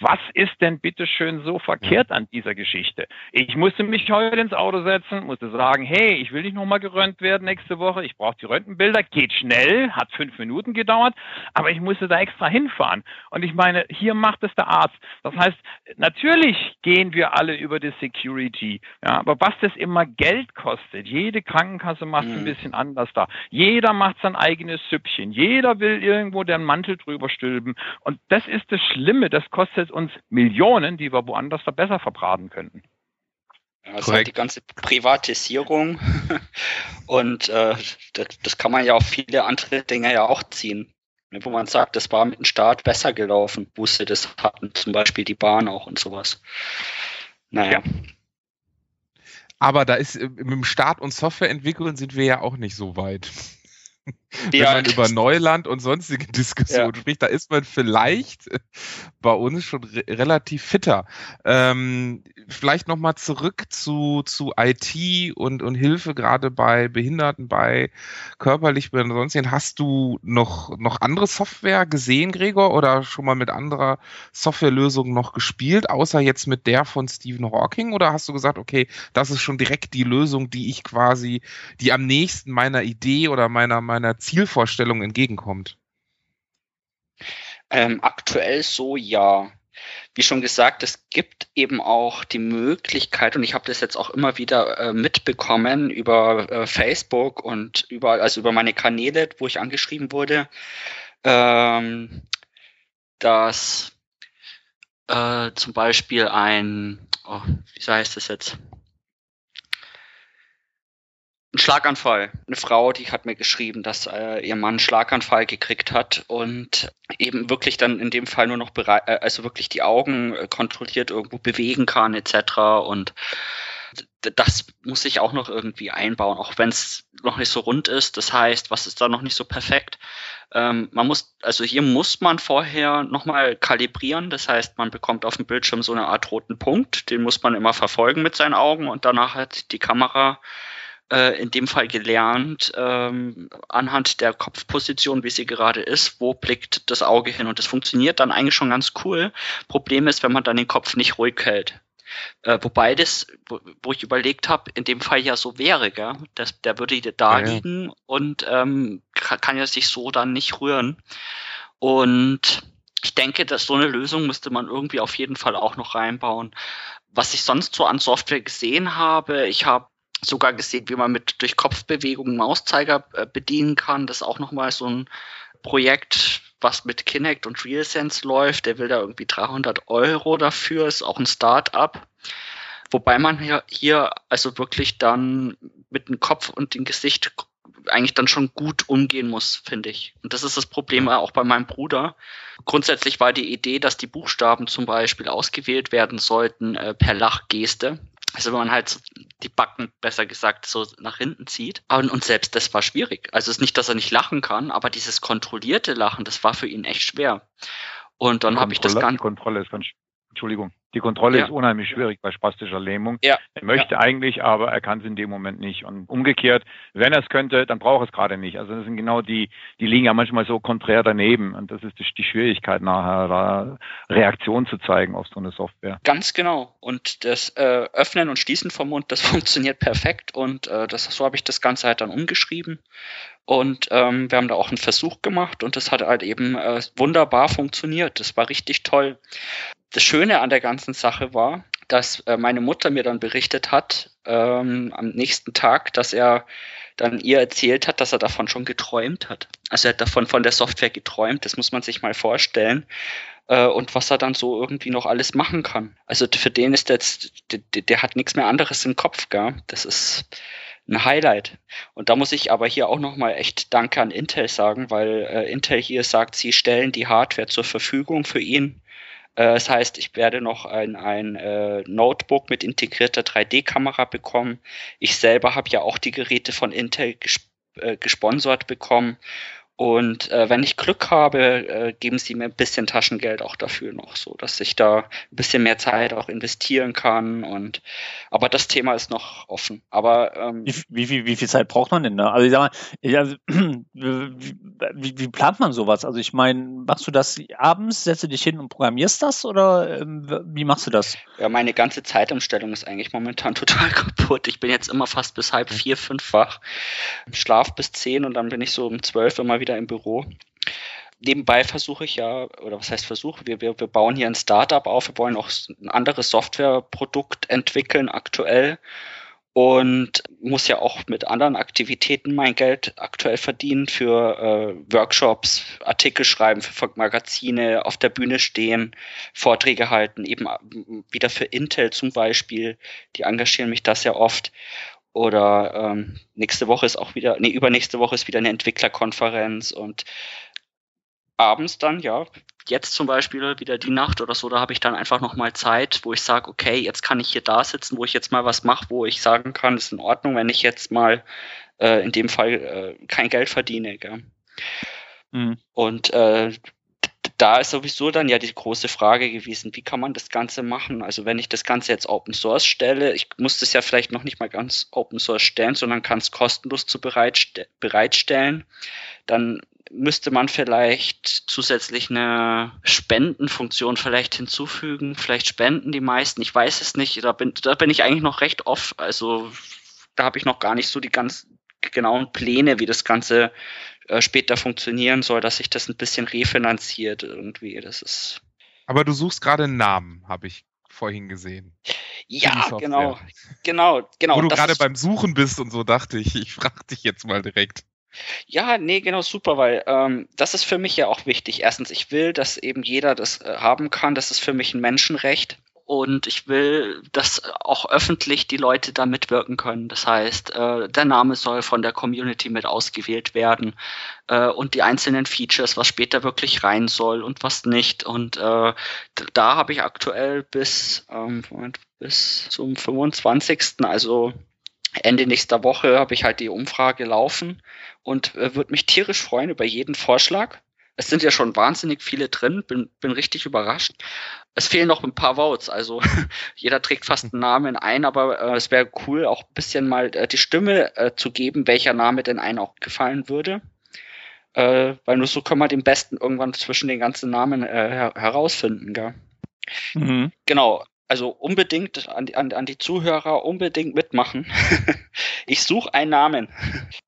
E: Was ist denn bitteschön so verkehrt an dieser Geschichte? Ich musste mich heute ins Auto setzen, musste sagen, hey, ich will nicht nochmal gerönt werden nächste Woche, ich brauche die Röntgenbilder, geht schnell, hat fünf Minuten gedauert, aber ich musste da extra hinfahren. Und ich meine, hier macht es der Arzt. Das heißt, natürlich gehen wir alle über die Security, ja, aber was das immer Geld kostet, jede Krankenkasse macht es mhm. ein bisschen anders da. Jeder macht sein eigenes Süppchen. Jeder will irgendwo den Mantel drüber stülpen. Und das ist das Schlimme. Das kostet uns Millionen, die wir woanders da besser verbraten könnten.
C: Also halt die ganze Privatisierung [LAUGHS] und äh, das, das, kann man ja auf viele andere Dinge ja auch ziehen. Ne, wo man sagt, das war mit dem Staat besser gelaufen, wo sie das hatten, zum Beispiel die Bahn auch und sowas. Naja. Ja.
D: Aber da ist äh, mit dem Start und Software entwickeln sind wir ja auch nicht so weit. Wenn ja, man über Neuland und sonstige [LAUGHS] Diskussionen ja. spricht, da ist man vielleicht bei uns schon re relativ fitter. Ähm, vielleicht nochmal zurück zu, zu IT und, und Hilfe gerade bei Behinderten, bei körperlich bei sonstigen. Hast du noch, noch andere Software gesehen, Gregor, oder schon mal mit anderer Softwarelösung noch gespielt, außer jetzt mit der von Stephen Hawking? Oder hast du gesagt, okay, das ist schon direkt die Lösung, die ich quasi, die am nächsten meiner Idee oder meiner, meiner Zielvorstellung entgegenkommt?
C: Ähm, aktuell so ja. Wie schon gesagt, es gibt eben auch die Möglichkeit, und ich habe das jetzt auch immer wieder äh, mitbekommen über äh, Facebook und überall, also über meine Kanäle, wo ich angeschrieben wurde, ähm, dass äh, zum Beispiel ein, oh, wie heißt das jetzt? Ein Schlaganfall. Eine Frau, die hat mir geschrieben, dass äh, ihr Mann einen Schlaganfall gekriegt hat und eben wirklich dann in dem Fall nur noch bereit, äh, also wirklich die Augen äh, kontrolliert irgendwo bewegen kann etc. Und das muss ich auch noch irgendwie einbauen, auch wenn es noch nicht so rund ist. Das heißt, was ist da noch nicht so perfekt? Ähm, man muss, also hier muss man vorher nochmal kalibrieren. Das heißt, man bekommt auf dem Bildschirm so eine Art roten Punkt. Den muss man immer verfolgen mit seinen Augen und danach hat die Kamera äh, in dem Fall gelernt, ähm, anhand der Kopfposition, wie sie gerade ist, wo blickt das Auge hin. Und das funktioniert dann eigentlich schon ganz cool. Problem ist, wenn man dann den Kopf nicht ruhig hält. Äh, wobei das, wo, wo ich überlegt habe, in dem Fall ja so wäre, gell? Das, der würde da ja, liegen ja. und ähm, kann, kann ja sich so dann nicht rühren. Und ich denke, dass so eine Lösung müsste man irgendwie auf jeden Fall auch noch reinbauen. Was ich sonst so an Software gesehen habe, ich habe sogar gesehen, wie man mit durch Kopfbewegungen Mauszeiger äh, bedienen kann. Das ist auch nochmal so ein Projekt, was mit Kinect und RealSense läuft. Der will da irgendwie 300 Euro dafür, ist auch ein Start-up. Wobei man hier, hier also wirklich dann mit dem Kopf und dem Gesicht eigentlich dann schon gut umgehen muss, finde ich. Und das ist das Problem auch bei meinem Bruder. Grundsätzlich war die Idee, dass die Buchstaben zum Beispiel ausgewählt werden sollten äh, per Lachgeste. Also wenn man halt die Backen, besser gesagt, so nach hinten zieht. Und, und selbst das war schwierig. Also es ist nicht, dass er nicht lachen kann, aber dieses kontrollierte Lachen, das war für ihn echt schwer. Und dann habe ich das
E: Ganze. Kontrolle ist ganz, Entschuldigung. Die Kontrolle ja. ist unheimlich schwierig bei spastischer Lähmung.
C: Ja.
E: Er möchte ja. eigentlich, aber er kann es in dem Moment nicht. Und umgekehrt, wenn er es könnte, dann braucht er es gerade nicht. Also das sind genau die, die liegen ja manchmal so konträr daneben. Und das ist die Schwierigkeit nachher, da Reaktion zu zeigen auf so eine Software.
C: Ganz genau. Und das äh, Öffnen und Schließen vom Mund, das [LAUGHS] funktioniert perfekt. Und äh, das, so habe ich das Ganze halt dann umgeschrieben. Und ähm, wir haben da auch einen Versuch gemacht und das hat halt eben äh, wunderbar funktioniert. Das war richtig toll das Schöne an der ganzen Sache war, dass äh, meine Mutter mir dann berichtet hat, ähm, am nächsten Tag, dass er dann ihr erzählt hat, dass er davon schon geträumt hat. Also er hat davon von der Software geträumt, das muss man sich mal vorstellen. Äh, und was er dann so irgendwie noch alles machen kann. Also für den ist jetzt, der, der hat nichts mehr anderes im Kopf, gell? Das ist ein Highlight. Und da muss ich aber hier auch nochmal echt Danke an Intel sagen, weil äh, Intel hier sagt, sie stellen die Hardware zur Verfügung für ihn. Äh, das heißt, ich werde noch ein, ein äh, Notebook mit integrierter 3D-Kamera bekommen. Ich selber habe ja auch die Geräte von Intel gesp äh, gesponsert bekommen und äh, wenn ich Glück habe, äh, geben sie mir ein bisschen Taschengeld auch dafür noch, so dass ich da ein bisschen mehr Zeit auch investieren kann. Und aber das Thema ist noch offen. Aber
B: ähm, wie, wie, wie, wie viel Zeit braucht man denn da? Also ich sag mal, also, [CLEARS THROAT] wie, wie, plant man sowas? Also ich meine, machst du das abends, setzt du dich hin und programmierst das oder ähm, wie machst du das?
C: Ja, meine ganze Zeitumstellung ist eigentlich momentan [LAUGHS] total kaputt. Ich bin jetzt immer fast bis halb vier, fünf wach, schlaf bis zehn und dann bin ich so um zwölf immer wieder wieder im Büro. Nebenbei versuche ich ja, oder was heißt versuche, wir, wir, wir bauen hier ein Startup auf, wir wollen auch ein anderes Softwareprodukt entwickeln aktuell und muss ja auch mit anderen Aktivitäten mein Geld aktuell verdienen für äh, Workshops, Artikel schreiben für Magazine, auf der Bühne stehen, Vorträge halten, eben wieder für Intel zum Beispiel, die engagieren mich das ja oft. Oder ähm, nächste Woche ist auch wieder, nee, übernächste Woche ist wieder eine Entwicklerkonferenz und abends dann, ja, jetzt zum Beispiel wieder die Nacht oder so, da habe ich dann einfach nochmal Zeit, wo ich sage, okay, jetzt kann ich hier da sitzen, wo ich jetzt mal was mache, wo ich sagen kann, ist in Ordnung, wenn ich jetzt mal äh, in dem Fall äh, kein Geld verdiene. Gell? Mhm. Und äh, da ist sowieso dann ja die große Frage gewesen, wie kann man das Ganze machen? Also wenn ich das Ganze jetzt Open Source stelle, ich muss das ja vielleicht noch nicht mal ganz Open Source stellen, sondern kann es kostenlos zu bereitste bereitstellen, dann müsste man vielleicht zusätzlich eine Spendenfunktion vielleicht hinzufügen. Vielleicht spenden die meisten, ich weiß es nicht. Da bin, da bin ich eigentlich noch recht off. Also da habe ich noch gar nicht so die ganz genauen Pläne, wie das Ganze äh, später funktionieren soll, dass sich das ein bisschen refinanziert irgendwie. Das ist.
D: Aber du suchst gerade einen Namen, habe ich vorhin gesehen.
C: Ja, genau, genau, genau.
D: Wo du gerade beim Suchen bist und so dachte ich, ich frage dich jetzt mal direkt.
C: Ja, nee, genau, super, weil ähm, das ist für mich ja auch wichtig. Erstens, ich will, dass eben jeder das äh, haben kann. Das ist für mich ein Menschenrecht und ich will, dass auch öffentlich die Leute da mitwirken können. Das heißt, äh, der Name soll von der Community mit ausgewählt werden äh, und die einzelnen Features, was später wirklich rein soll und was nicht. Und äh, da habe ich aktuell bis, ähm, bis zum 25., also Ende nächster Woche, habe ich halt die Umfrage laufen und äh, würde mich tierisch freuen über jeden Vorschlag. Es sind ja schon wahnsinnig viele drin, bin, bin richtig überrascht. Es fehlen noch ein paar Votes, also [LAUGHS] jeder trägt fast einen Namen ein, aber äh, es wäre cool, auch ein bisschen mal äh, die Stimme äh, zu geben, welcher Name denn einen auch gefallen würde. Äh, weil nur so können wir den besten irgendwann zwischen den ganzen Namen äh, her herausfinden, gell? Mhm. Genau, also unbedingt an, an, an die Zuhörer unbedingt mitmachen. [LAUGHS] ich suche einen Namen.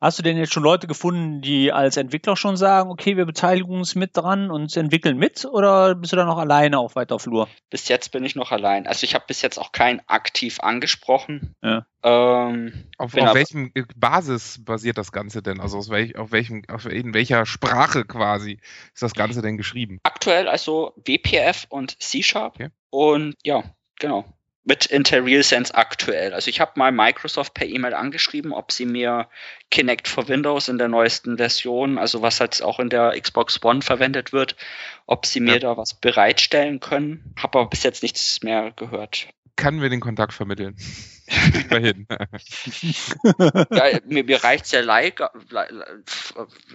B: Hast du denn jetzt schon Leute gefunden, die als Entwickler schon sagen, okay, wir beteiligen uns mit dran und entwickeln mit oder bist du da noch alleine auf weiter Flur?
C: Bis jetzt bin ich noch allein. Also ich habe bis jetzt auch keinen aktiv angesprochen.
D: Ja. Ähm, auf, auf welchem Basis basiert das Ganze denn? Also aus welch, auf welchem, auf in welcher Sprache quasi ist das Ganze denn geschrieben?
C: Aktuell also WPF und C-Sharp. Okay. Und ja, Genau. Mit Intel RealSense aktuell. Also ich habe mal Microsoft per E-Mail angeschrieben, ob sie mir Kinect for Windows in der neuesten Version, also was jetzt auch in der Xbox One verwendet wird, ob sie mir ja. da was bereitstellen können. Habe aber bis jetzt nichts mehr gehört.
D: Kann wir den Kontakt vermitteln? Kriegen wir hin. [LAUGHS]
C: ja, mir, mir reicht's ja like,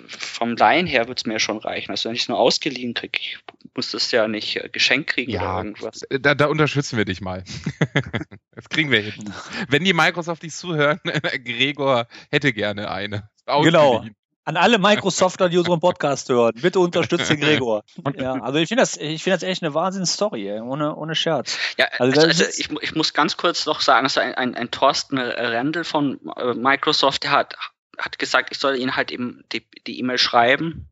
C: vom Laien her wird's mir schon reichen. Also wenn ich es nur ausgeliehen kriege, ich muss das ja nicht äh, geschenkt kriegen ja, oder irgendwas.
D: Da, da unterstützen wir dich mal. [LAUGHS] das kriegen wir hin. Wenn die Microsoft dich zuhören, [LAUGHS] Gregor hätte gerne eine.
B: Genau. An alle Microsofter, die unseren Podcast hören, bitte unterstützt den Gregor. [LAUGHS] Ja, also ich finde das, ich finde das echt eine Wahnsinns-Story, ohne, ohne Scherz.
C: Ja, also, also, also ich, ich, muss ganz kurz noch sagen, also ein, ein, ein Thorsten Rendel von äh, Microsoft, der hat, hat gesagt, ich soll ihn halt eben die E-Mail e schreiben.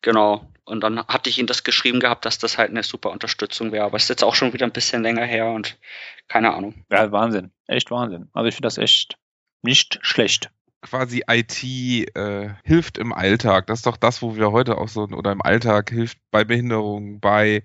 C: Genau. Und dann hatte ich ihm das geschrieben gehabt, dass das halt eine super Unterstützung wäre. Aber es ist jetzt auch schon wieder ein bisschen länger her und keine Ahnung.
B: Ja, Wahnsinn. Echt Wahnsinn. Also ich finde das echt nicht schlecht
D: quasi IT äh, hilft im Alltag. Das ist doch das, wo wir heute auch so oder im Alltag hilft bei Behinderungen, bei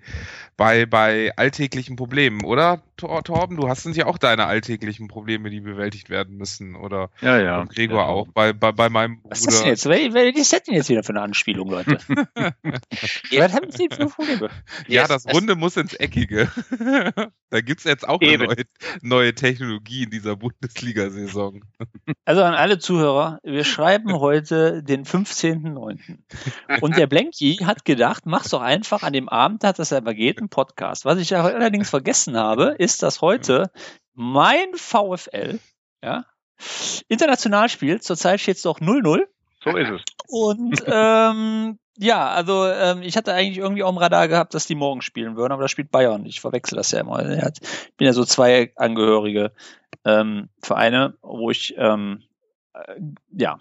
D: bei bei alltäglichen Problemen, oder? Tor Torben, du hast ja auch deine alltäglichen Probleme, die bewältigt werden müssen, oder?
E: Ja, ja.
D: Und Gregor auch, bei, bei, bei meinem Bruder.
B: Was ist das denn jetzt? Wer ist das denn jetzt wieder für eine Anspielung, Leute? [LAUGHS] [LAUGHS] Was haben Sie für Probleme?
D: Ja,
C: Yes,
D: das
C: es-
D: Runde muss ins Eckige. [LAUGHS] da gibt's jetzt auch eine neue, neue Technologie in dieser Bundesliga-Saison.
B: Also an alle Zuhörer, wir schreiben heute den 15.09. Und der Blanky hat gedacht, mach's doch einfach an dem Abend, hat das aber geht, ein Podcast. Was ich ja allerdings vergessen habe, ist, dass heute mein VfL, ja, international spielt. Zurzeit steht es doch 0-0.
E: So ist es.
B: Und [LAUGHS] ähm, ja, also ähm, ich hatte eigentlich irgendwie auch im Radar gehabt, dass die morgen spielen würden, aber da spielt Bayern. Ich verwechsel das ja immer. Er ich bin ja so zwei Angehörige ähm, Vereine, wo ich ähm, äh, ja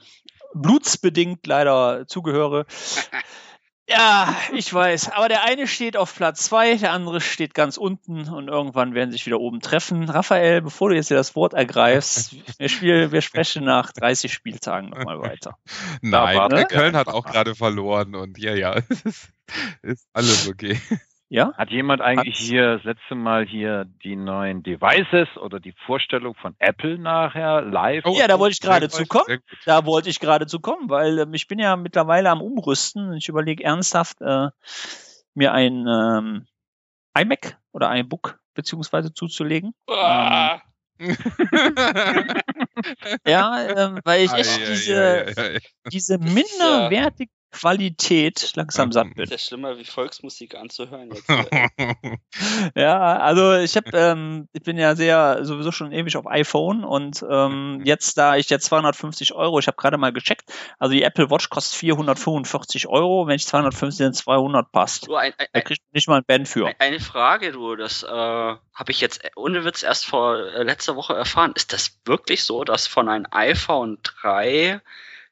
B: blutsbedingt leider zugehöre. [LAUGHS] Ja, ich weiß. Aber der eine steht auf Platz zwei, der andere steht ganz unten und irgendwann werden sie sich wieder oben treffen. Raphael, bevor du jetzt hier das Wort ergreifst, wir, spielen, wir sprechen nach 30 Spieltagen nochmal weiter. [LAUGHS]
D: Nein,
E: warte.
D: der Köln hat auch gerade verloren und ja, ja, [LAUGHS] ist alles okay.
B: Ja?
E: Hat jemand eigentlich
B: Hat's-
E: hier das letzte Mal hier die neuen Devices oder die Vorstellung von Apple nachher live?
B: Ja, da wollte ich gerade zu kommen. Da wollte ich gerade zu kommen, weil ähm, ich bin ja mittlerweile am Umrüsten. Ich überlege ernsthaft, äh, mir ein ähm, iMac oder ein Book beziehungsweise zuzulegen.
C: Ah, [LAUGHS]
B: Ja, ähm, weil ich echt diese, diese minderwertige Qualität langsam satt bin.
C: ist ja schlimmer wie Volksmusik anzuhören. Jetzt. [LAUGHS]
B: Ja, also ich habe, ähm, ich bin ja sehr sowieso schon ewig auf iPhone und ähm, jetzt da ich jetzt 250 Euro, ich habe gerade mal gecheckt, also die Apple Watch kostet 445 Euro, wenn ich 250 sind 200 passt.
C: Du, ein, ein,
B: Da kriegt man nicht mal ein Band für.
C: ein, eine Frage, du, das äh, habe ich jetzt äh, ohne Witz erst vor äh, letzter Woche erfahren. Ist das wirklich so, dass von einem iPhone 3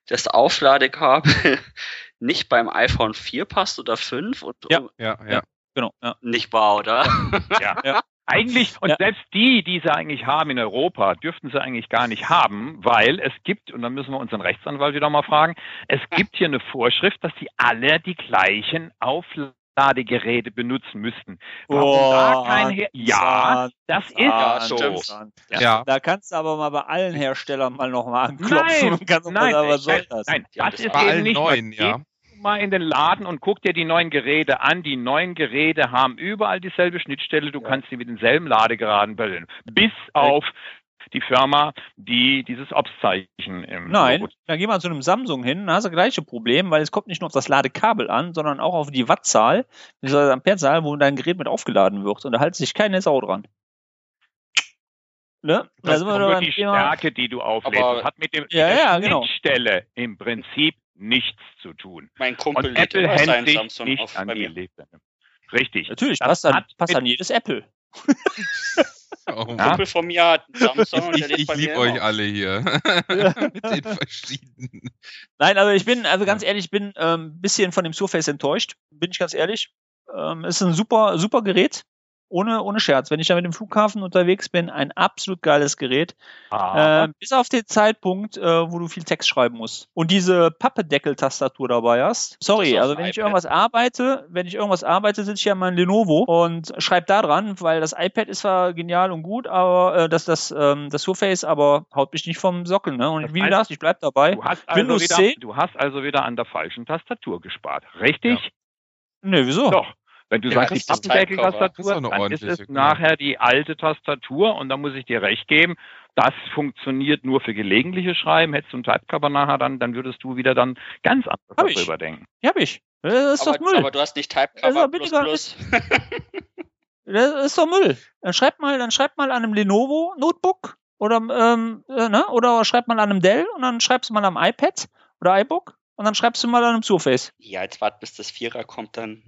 C: das Aufladekabel [LAUGHS] nicht beim iPhone 4 passt oder 5? Und,
B: Ja.
C: und
D: Ja, ja.
B: Genau, ja.
C: nicht wahr, oder?
E: Ja.
B: Ja.
E: Eigentlich, und
B: Ja.
E: selbst die, die sie eigentlich haben in Europa, dürften sie eigentlich gar nicht haben, weil es gibt, und dann müssen wir unseren Rechtsanwalt wieder mal fragen, es gibt hier eine Vorschrift, dass die alle die gleichen Aufladegeräte benutzen müssten. Da kein Her ja, das ist
C: Ja,
E: so.
C: stimmt.
D: Ja.
B: Da kannst du aber mal bei allen Herstellern mal nochmal anklopfen
E: Nein,
B: und kannst
E: nein,
B: sagen, was soll das?
E: nein,
C: Ja,
E: das
C: das
E: ist
D: Bei
E: eben
D: allen
E: nicht
D: neuen, ja.
E: Mal in den Laden und guck dir die neuen Geräte an. Die neuen Geräte haben überall dieselbe Schnittstelle. Du kannst sie mit denselben Ladegeraden bedienen. Bis auf die Firma, die dieses Ops-Zeichen im
B: Nein,
E: Logo-
B: dann geh mal zu einem Samsung hin, dann hast du das gleiche Problem, weil es kommt nicht nur auf das Ladekabel an, sondern auch auf die Wattzahl, beziehungsweise Amperezahl, wo dein Gerät mit aufgeladen wird. Und da hält sich keine Sau dran. Ne? Da
E: Das ist
B: wir
E: die
B: Thema.
E: Stärke, die du auflädst.
C: Aber-
E: Das hat mit dem
B: Ja,
E: der
B: ja, genau.
E: Schnittstelle im Prinzip nichts zu tun.
C: Mein Kumpel
E: Und Apple hängt
C: seinen
E: sich
C: Samsung
E: nicht
C: auf
E: an die. Richtig.
B: Natürlich,
E: Das
B: passt an, passt an jedes Apple. [LAUGHS]
D: Oh,
C: Ein
E: Ja?
C: Kumpel von mir hat einen Samsung und
D: Ich,
C: der lädt
D: ich
C: bei mir
D: liebe
C: immer
D: euch alle hier. [LAUGHS] Mit den verschiedenen.
B: Nein, also ich bin, also ganz ehrlich, ich bin ein ähm, bisschen von dem Surface enttäuscht, bin ich ganz ehrlich. Ähm, ist ein super, super Gerät. Ohne, ohne Scherz. Wenn ich da mit dem Flughafen unterwegs bin, ein absolut geiles Gerät.
E: Aber
B: Äh, bis auf den Zeitpunkt, äh, wo du viel Text schreiben musst. Und diese Pappedeckel-Tastatur dabei hast. Sorry, also wenn ich
C: iPad.
B: irgendwas arbeite, wenn ich irgendwas arbeite, sitze ich ja in meinem Lenovo und schreibe da dran, weil das iPad ist zwar genial und gut, aber äh, das, das, ähm, das Surface aber haut mich nicht vom Sockel, ne? Und
E: Das
B: wie
E: heißt,
B: gesagt, ich bleib dabei.
E: du hast, also
B: Windows
E: wieder,
B: 10?
E: du hast also wieder an der falschen Tastatur gespart. Richtig?
B: Ne, wieso?
E: Doch. Wenn du
C: Ja,
E: sagst, die Pappendeckel-Tastatur,
D: Das ist doch eine
E: dann ist es
D: genau.
E: nachher die alte Tastatur und da muss ich dir recht geben, das funktioniert nur für gelegentliche Schreiben. Hättest du einen Typecover nachher, dann, dann würdest du wieder dann ganz anders
B: Hab ich.
E: darüber denken.
B: Die hab ich. Das ist doch
C: Aber,
B: Müll.
C: aber du hast nicht Typecover
B: ist
C: plus plus.
B: Das ist doch Müll. Dann schreibt mal, dann schreibt mal an einem Lenovo Notebook oder ähm, äh, ne? oder schreibt mal an einem Dell und dann schreibst du mal am iPad oder iBook und dann schreibst du mal an einem Surface.
C: Ja, jetzt wart, bis das Vierer kommt dann.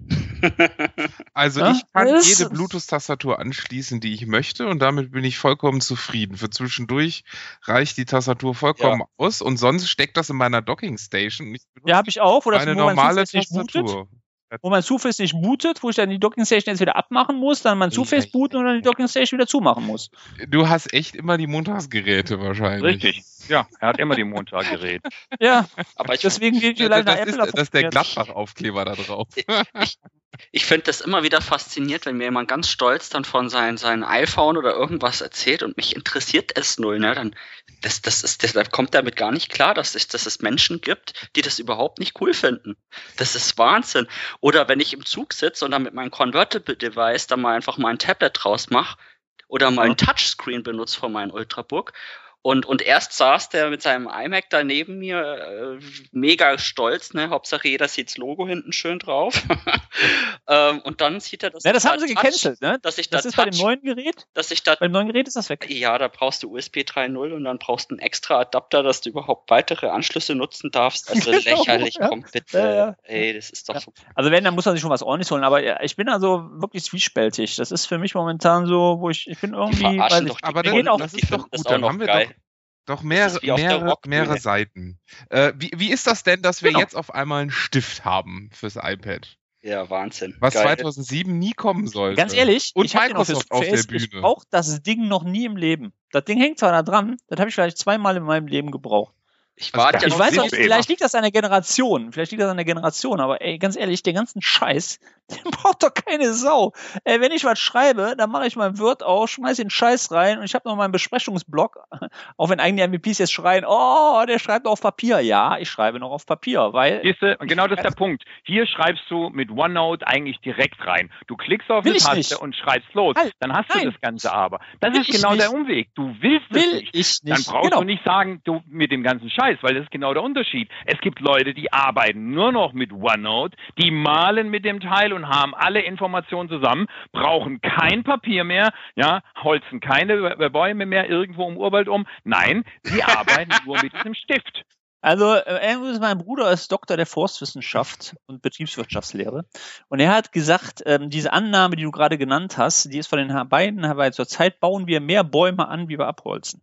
D: Also
B: Ja,
D: ich kann jede Bluetooth-Tastatur anschließen, die ich möchte und damit bin ich vollkommen zufrieden. Für zwischendurch reicht die Tastatur vollkommen aus und sonst steckt das in meiner Docking Station. Ich benutze
B: Ja, habe ich auch, das
D: eine normale
B: nicht bootet,
D: Tastatur.
B: Wo mein Surface nicht bootet, wo ich dann die Docking Station jetzt wieder abmachen muss, dann mein Surface
D: Ja.
B: booten und dann die Docking Station wieder zumachen muss.
D: Du hast echt immer die Montagsgeräte wahrscheinlich.
E: Richtig. Ja, er hat immer die Montaggerät. [LAUGHS]
B: Ja,
C: Aber ich,
B: deswegen gehe ich
D: Das,
B: gleich nach
D: das,
B: Apple.
D: ist, das ist der. Gladbach-Aufkleber da drauf.
C: ich, Ich finde das immer wieder fasziniert, wenn mir jemand ganz stolz dann von seinem sein iPhone oder irgendwas erzählt und mich interessiert es null, ne? Dann das, das ist, da kommt damit gar nicht klar, dass es, dass es Menschen gibt, die das überhaupt nicht cool finden. Das ist Wahnsinn. Oder wenn ich im Zug sitze und dann mit meinem Convertible Device dann mal einfach mal ein Tablet draus mache oder mal ein Touchscreen benutze von meinem Ultrabook und, und erst saß der mit seinem iMac da neben mir, äh, mega stolz, ne? Hauptsache jeder sieht das Logo hinten schön drauf. [LAUGHS] ähm, und dann sieht er das.
B: Ja, das haben sie gecancelt, ne?
C: Dass ich
B: das
C: da
B: ist bei dem
C: Touch-
B: neuen Gerät.
C: dass ich da
B: Beim neuen Gerät ist das weg.
C: ja, da brauchst du USB 3.0 und dann brauchst du einen extra Adapter, dass du überhaupt weitere Anschlüsse nutzen darfst. Also [LAUGHS]
B: Genau,
C: lächerlich,
B: ja.
C: komm bitte.
B: Ja, ja.
C: Ey, das ist doch
B: Ja.
C: so.
B: Also wenn, dann muss man sich schon was ordentliches holen. Aber ja, ich bin also wirklich zwiespältig. Das ist für mich momentan so, wo ich, ich bin
C: Die
B: irgendwie, weiß
C: verarschen
B: ich,
C: doch die
D: aber
B: auch,
D: das
C: die
D: ist doch
C: das
D: gut,
C: auch
D: dann
C: noch
D: haben wir
C: geil.
D: Doch mehrere,
C: der
D: mehrere,
C: Rockbühne.
D: mehrere Seiten. Äh, wie, wie ist das denn, dass wir
B: Genau.
D: jetzt auf einmal einen Stift haben fürs iPad?
C: Ja, Wahnsinn.
D: Was
C: Geil.
D: 2007 nie kommen sollte.
B: ganz ehrlich,
D: Und
B: ich
D: Microsoft
B: das
D: auf der
B: Face, Ich
D: Bühne.
B: brauche das Ding noch nie im Leben. Das Ding hängt zwar da dran, das habe ich vielleicht zweimal in meinem Leben gebraucht.
C: Ich
D: Also
C: ja
B: Ich weiß auch, vielleicht liegt das an der Generation. Vielleicht liegt das an der Generation, aber ey, ganz ehrlich, den ganzen Scheiß, [LAUGHS] den braucht doch keine Sau. Ey, wenn ich was schreibe, dann mache ich mein Word auf, schmeiß den Scheiß rein und ich habe noch meinen Besprechungsblock. [LAUGHS] Auch wenn eigene MVPs jetzt schreien, oh, der schreibt auf Papier. Ja, ich schreibe noch auf Papier, weil
E: Siehste, und genau das ist der Punkt. Hier schreibst du mit OneNote eigentlich direkt rein. Du klickst auf eine
B: ich
E: Taste
B: nicht.
E: und schreibst los.
B: Halt,
E: Dann hast
B: nein.
E: du das Ganze aber. Das
B: Will
E: ist genau
B: nicht.
E: der Umweg. Du willst es
B: will
E: nicht.
B: ich
E: Dann
B: nicht.
E: brauchst
B: Genau.
E: du nicht sagen, du mit dem ganzen Scheiß, weil das ist genau der Unterschied. Es gibt Leute, die arbeiten nur noch mit OneNote, die malen mit dem Teil und haben alle Informationen zusammen, brauchen kein Papier mehr, ja, holzen keine Bäume mehr irgendwo im Urwald um. Nein, sie [LAUGHS] arbeiten nur mit diesem Stift.
B: Also, äh, mein Bruder ist Doktor der Forstwissenschaft und Betriebswirtschaftslehre. Und er hat gesagt, ähm, diese Annahme, die du gerade genannt hast, die ist von den beiden, weil zurzeit bauen wir mehr Bäume an, wie wir abholzen.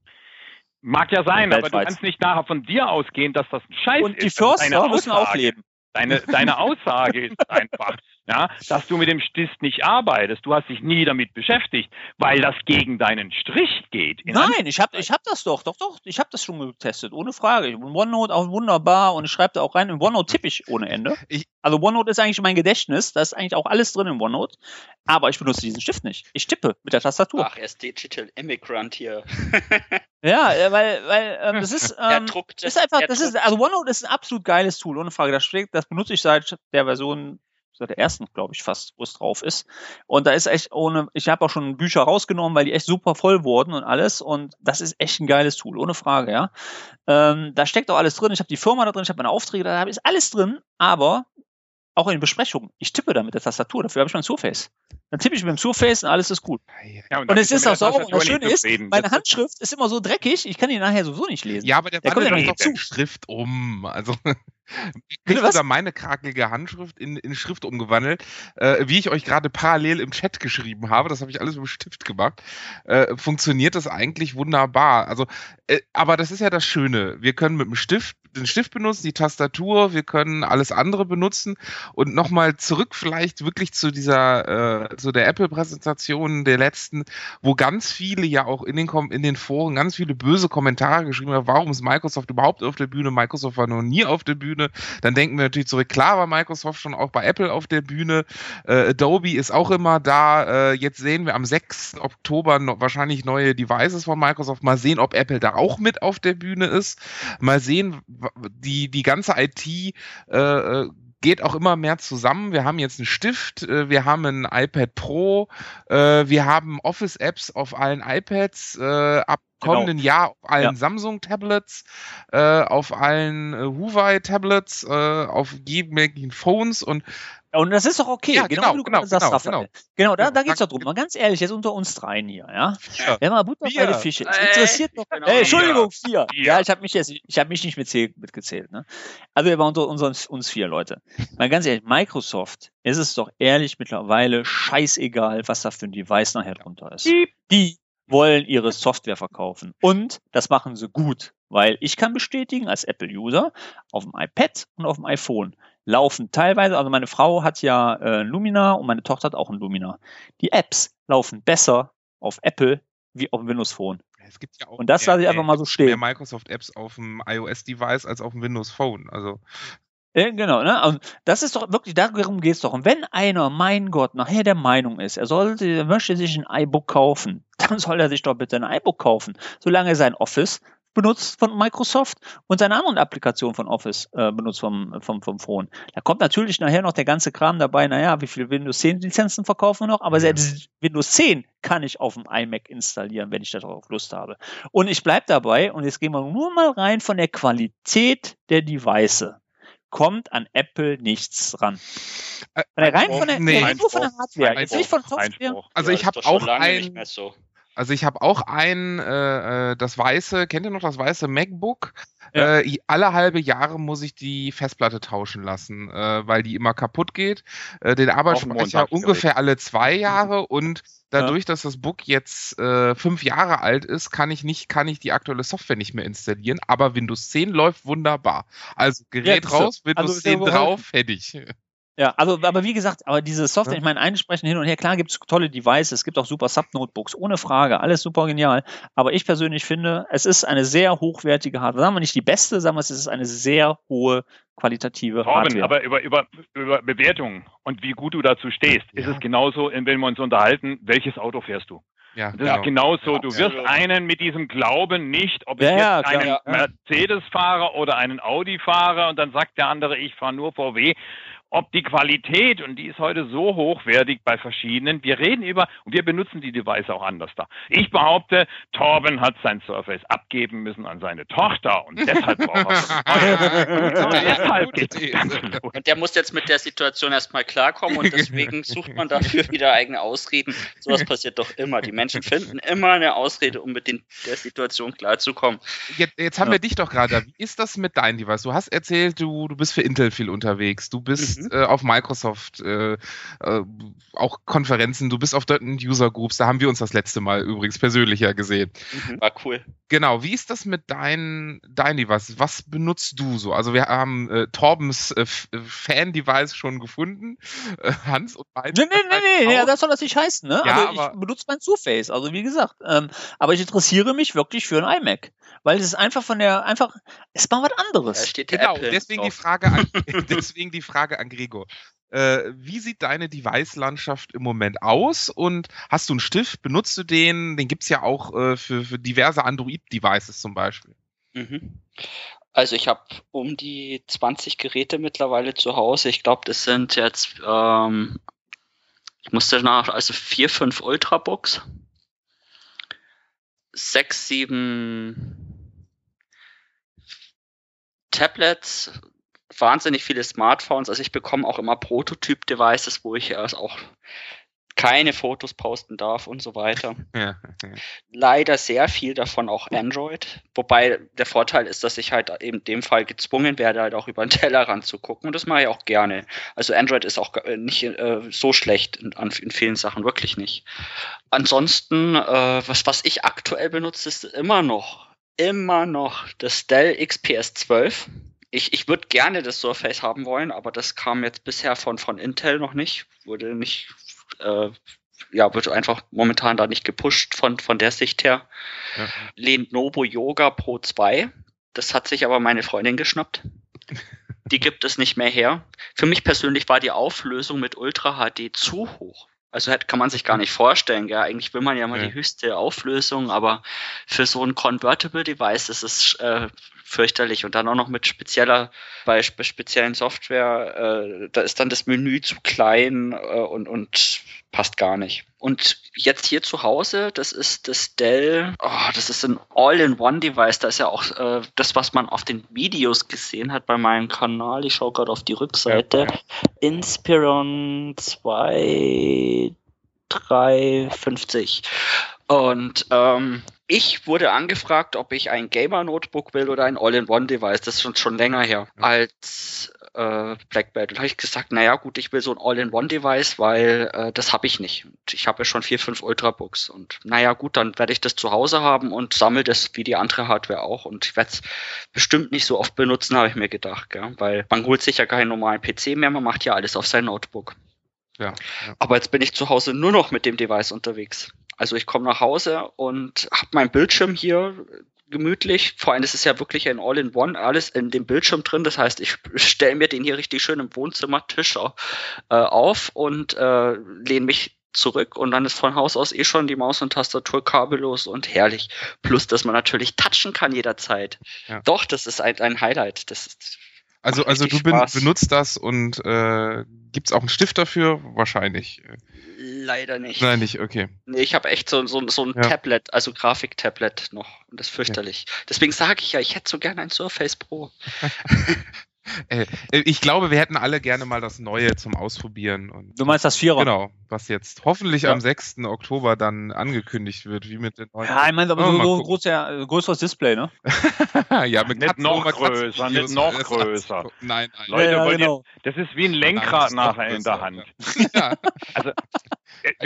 E: Mag ja sein, aber du kannst nicht nachher von dir ausgehen, dass das ein Scheiß
B: Und die
E: ist. Das ist deine
B: Förster müssen auch
E: Aussage.
B: leben.
E: Deine, deine Aussage ist [LAUGHS] einfach, ja, dass du mit dem Stift nicht arbeitest. Du hast dich nie damit beschäftigt, weil das gegen deinen Strich geht. In
B: Nein, ich habe ich hab das doch, doch, doch, ich habe das schon getestet, ohne Frage. In OneNote auch wunderbar und ich schreibe da auch rein. In OneNote tippe ich ohne Ende.
D: Ich-
B: also OneNote ist eigentlich mein Gedächtnis, da ist eigentlich auch alles drin in OneNote. Aber ich benutze diesen Stift nicht. Ich tippe mit der Tastatur.
C: Ach, er ist Digital Immigrant hier. [LAUGHS]
B: Ja, äh, weil, weil ähm, das ist, [LAUGHS] ähm,
C: druckt.
B: ist einfach, das ist,
C: druckt.
B: also OneNote ist ein absolut geiles Tool, ohne Frage. Das, das benutze ich seit der Version, seit der ersten, glaube ich, fast, wo es drauf ist. Und da ist echt ohne, ich habe auch schon Bücher rausgenommen, weil die echt super voll wurden und alles. Und das ist echt ein geiles Tool, ohne Frage, ja. Ähm, da steckt auch alles drin. Ich habe die Firma da drin, ich habe meine Aufträge, da ist alles drin, aber auch in Besprechungen. Ich tippe da mit der Tastatur, dafür habe ich mein Surface. Dann tippe ich mit dem Surface und alles ist gut.
E: Ja,
B: Und
E: dann
B: es ist auch sauber. Und das Schöne ist, meine Handschrift ist immer so dreckig, ich kann die nachher sowieso nicht lesen.
D: Ja, aber der
B: Der kommt ja
D: doch
B: noch
D: doch
B: dazu.
D: Schrift um. Also [LAUGHS] kriegt
B: was?
D: sogar meine krakelige Handschrift in, in Schrift umgewandelt, äh, wie ich euch gerade parallel im Chat geschrieben habe. Das habe ich alles mit dem Stift gemacht. Äh, funktioniert das eigentlich wunderbar. Also, äh, aber das ist ja das Schöne. Wir können mit dem Stift den Stift benutzen, die Tastatur, wir können alles andere benutzen und nochmal zurück vielleicht wirklich zu dieser, äh, zu der Apple-Präsentation der letzten, wo ganz viele ja auch in den, in den Foren ganz viele böse Kommentare geschrieben haben, warum ist Microsoft überhaupt auf der Bühne? Microsoft war noch nie auf der Bühne. Dann denken wir natürlich zurück, klar war Microsoft schon auch bei Apple auf der Bühne. Äh, Adobe ist auch immer da. Äh, jetzt sehen wir am 6. Oktober noch wahrscheinlich neue Devices von Microsoft. Mal sehen, ob Apple da auch mit auf der Bühne ist. Mal sehen, die, die ganze IT äh, äh, geht auch immer mehr zusammen. Wir haben jetzt einen Stift, äh, wir haben ein iPad Pro, äh, wir haben Office-Apps auf allen iPads, äh, ab
B: Genau.
D: kommenden Jahr auf allen
B: Ja.
D: Samsung-Tablets, äh, auf allen äh, Huawei-Tablets, äh, auf jedem möglichen Phones und
B: Und das ist doch okay,
D: Ja,
B: genau,
D: genau, genau,
B: sagst,
D: genau,
B: Raphael. Genau, da, da geht's
D: sag-
B: doch drum. Mal ganz ehrlich, jetzt unter uns dreien hier, ja.
D: Ja.
B: Wenn mal Butter bei den Fische. Es
C: Äh,
B: interessiert doch.
C: genau.
B: Ey, Entschuldigung, vier. Ja, ich habe mich jetzt, ich habe mich nicht mitzählt, mitgezählt. Ne? Also wir waren unter uns, uns vier Leute. Mal ganz ehrlich, Microsoft ist es doch ehrlich mittlerweile scheißegal, was da für ein Device nachher drunter ist. Die wollen ihre Software verkaufen. Und das machen sie gut. Weil ich kann bestätigen, als Apple-User, auf dem iPad und auf dem iPhone laufen teilweise, also meine Frau hat ja äh, Lumina und meine Tochter hat auch ein Lumina. Die Apps laufen besser auf Apple wie auf dem Windows Phone.
D: es gibt ja auch
B: Und das lasse ich einfach mal so
D: mehr
B: stehen.
D: Microsoft-Apps auf dem iOS-Device als auf dem Windows Phone. Also
B: Ja, genau, ne? Und das ist doch wirklich, darum geht es doch. Und wenn einer, mein Gott, nachher der Meinung ist, er sollte, er möchte sich ein iBook kaufen, [LAUGHS] dann soll er sich doch bitte ein iBook kaufen, solange er sein Office benutzt von Microsoft und seine anderen Applikationen von Office äh, benutzt vom, vom, vom Phone. Da kommt natürlich nachher noch der ganze Kram dabei, naja, wie viele Windows 10 Lizenzen verkaufen wir noch, aber selbst Windows 10 kann ich auf dem iMac installieren, wenn ich darauf Lust habe. Und ich bleibe dabei und jetzt gehen wir nur mal rein von der Qualität der Device kommt an Apple nichts ran.
D: Äh,
B: rein von der,
D: nee,
B: nur von der Hardware, jetzt nicht von Software.
E: Einspruch.
D: Also
C: Ja,
D: ich habe auch
C: lange
D: ein,
C: nicht mehr so.
D: Also ich habe auch ein, äh, äh, das weiße, kennt ihr noch das weiße MacBook?
B: Ja.
D: Äh, alle halbe Jahre muss ich die Festplatte tauschen lassen, äh, weil die immer kaputt geht. Äh, den Arbeitsspeicher ungefähr alle zwei [LAUGHS] Jahre und dadurch, dass das Book jetzt äh, fünf Jahre alt ist, kann ich nicht, kann ich die aktuelle Software nicht mehr installieren. Aber Windows 10 läuft wunderbar. Also Gerät
B: siehste.
D: raus, Windows
B: Also ist ja
D: 10
B: geholfen.
D: drauf, fertig. [LAUGHS]
B: Ja, also, aber wie gesagt, aber diese Software,
D: Ja.
B: ich meine, einsprechen hin und her, klar gibt es tolle Devices, es gibt auch super Sub-Notebooks, ohne Frage, alles super genial. Aber ich persönlich finde, es ist eine sehr hochwertige Hardware. Sagen wir nicht die beste, sagen wir, es ist eine sehr hohe qualitative
E: Torben,
B: Hardware.
E: aber über, über, über Bewertungen und wie gut du dazu stehst, ist
D: Ja.
E: es genauso, wenn wir uns unterhalten, welches Auto fährst du?
D: Ja,
E: Das ist genauso. Du wirst einen mit diesem Glauben nicht, ob ich
B: ja,
E: jetzt
B: klar,
E: einen
B: ja.
E: Mercedes fahre oder einen Audi fahre und dann sagt der andere, ich fahre nur VW. Ob die Qualität, und die ist heute so hochwertig bei verschiedenen, wir reden über, und wir benutzen die Device auch anders da. Ich behaupte, Torben hat sein Surface abgeben müssen an seine Tochter und [LAUGHS] deshalb braucht er [LAUGHS] und deshalb geht.
C: Und der muss jetzt mit der Situation erstmal klarkommen und deswegen sucht man dafür wieder eigene Ausreden. Sowas passiert doch immer. Die Menschen finden immer eine Ausrede, um mit den, der Situation klarzukommen.
D: Jetzt, jetzt haben
B: Ja.
D: wir dich doch gerade. Wie ist das mit deinem Device? Du hast erzählt, du, du bist für Intel viel unterwegs. Du bist
C: Mhm.
D: äh, auf Microsoft, äh, äh, auch Konferenzen, du bist auf dort in User Groups. Da haben wir uns das letzte Mal übrigens persönlich ja gesehen.
C: War cool.
D: Genau, wie ist das mit deinen dein Devices? Was benutzt du so? Also wir haben äh, Torbens äh, äh, Fan-Device schon gefunden. Äh, Hans und beide.
B: Nee, nee, nee, nee, ja, das soll das nicht heißen, ne?
D: Ja,
B: also
D: aber-
B: ich benutze mein Surface, also wie gesagt. Ähm, aber ich interessiere mich wirklich für ein iMac. Weil es ist einfach von der, einfach, es ist mal was
C: Da
B: anderes.
C: steht
D: Genau,
C: Apple
D: deswegen die. Frage an, [LAUGHS] deswegen die Frage an Gregor. Äh, wie sieht deine Device-Landschaft im Moment aus? Und hast du einen Stift? Benutzt du den? Den gibt's ja auch äh, für, für diverse Android-Devices zum Beispiel.
C: Mhm. Also ich habe um die 20 Geräte mittlerweile zu Hause. Ich glaube, das sind jetzt, ähm, ich musste nach, also vier, fünf Ultrabooks, sechs, sieben Tablets, wahnsinnig viele Smartphones. Also ich bekomme auch immer Prototyp-Devices, wo ich erst auch keine Fotos posten darf und so weiter [LAUGHS]
D: Ja,
C: leider sehr viel davon auch Android. Wobei der Vorteil ist, dass ich halt eben in dem Fall gezwungen werde, halt auch über den Tellerrand zu gucken. Und das mache ich auch gerne. Also Android ist auch äh, nicht äh, so schlecht in, in vielen Sachen, wirklich nicht. Ansonsten, äh, was, was ich aktuell benutze, ist immer noch, immer noch das Dell XPS 12. Ich, ich würde gerne das Surface haben wollen, aber das kam jetzt bisher von, von Intel noch nicht. Wurde nicht, äh, ja, wird einfach momentan da nicht gepusht von, von der Sicht her.
D: ja.
C: Lenovo Yoga Pro 2. Das hat sich aber meine Freundin geschnappt. [LAUGHS] Die gibt es nicht mehr her. Für mich persönlich war die Auflösung mit Ultra HD zu hoch. Also kann man sich gar nicht vorstellen. Gell? Eigentlich will man ja mal
D: Ja.
C: die höchste Auflösung, aber für so ein Convertible Device ist es äh, fürchterlich. Und dann auch noch mit spezieller, bei spe speziellen Software, äh, da ist dann das Menü zu klein äh, und, und passt gar nicht. Und jetzt hier zu Hause, das ist das Dell, oh, das ist ein All-in-One-Device. Da ist ja auch äh, das, was man auf den Videos gesehen hat bei meinem Kanal. Ich schaue gerade auf die Rückseite. Inspiron 2350. Und ähm, ich wurde angefragt, ob ich ein Gamer-Notebook will oder ein All-in-One-Device. Das ist schon, schon länger her. Als äh, Black. Da habe ich gesagt, naja gut, ich will so ein All-in-One-Device, weil äh, das habe ich nicht. Und ich habe ja schon vier, fünf Ultrabooks. Und naja gut, dann werde ich das zu Hause haben und sammle das wie die andere Hardware auch. Und ich werde es bestimmt nicht so oft benutzen, habe ich mir gedacht. Gell? Weil man holt sich ja keinen normalen PC mehr, man macht ja alles auf sein Notebook.
D: Ja, ja.
C: Aber jetzt bin ich zu Hause nur noch mit dem Device unterwegs. Also ich komme nach Hause und habe meinen Bildschirm hier, gemütlich. Vor allem ist es ja wirklich ein All-in-One, alles in dem Bildschirm drin. Das heißt, ich [LAUGHS] stelle mir den hier richtig schön im Wohnzimmertisch äh, auf und äh, lehne mich zurück und dann ist von Haus aus eh schon die Maus und Tastatur kabellos und herrlich. Plus, dass man natürlich touchen kann jederzeit. Ja. Doch, das ist ein, ein Highlight. Das ist
D: also, also du ben, benutzt das und äh, gibt es auch einen Stift dafür? Wahrscheinlich.
C: Leider nicht.
D: Nein, nicht, okay.
C: Nee, ich habe echt so, so, so ein ja. Tablet, also Grafik-Tablet noch. Und das ist fürchterlich. Okay. Deswegen sage ich ja, ich hätte so gerne ein Surface Pro. [LAUGHS]
D: Äh, ich glaube, wir hätten alle gerne mal das Neue zum Ausprobieren. Und,
B: du meinst das Vierer?
D: Genau, was jetzt hoffentlich ja. am 6. Oktober dann angekündigt wird, wie mit den
B: neuen. Ja, ich meine, aber oh, so, groß, ja, größeres Display, ne? [LAUGHS]
E: ja, mit nicht noch größer, nicht noch größer. Nein, nein. Leute, ja, genau. ihr, das ist wie ein Lenkrad nachher in der Hand. Ja. [LAUGHS] also, äh,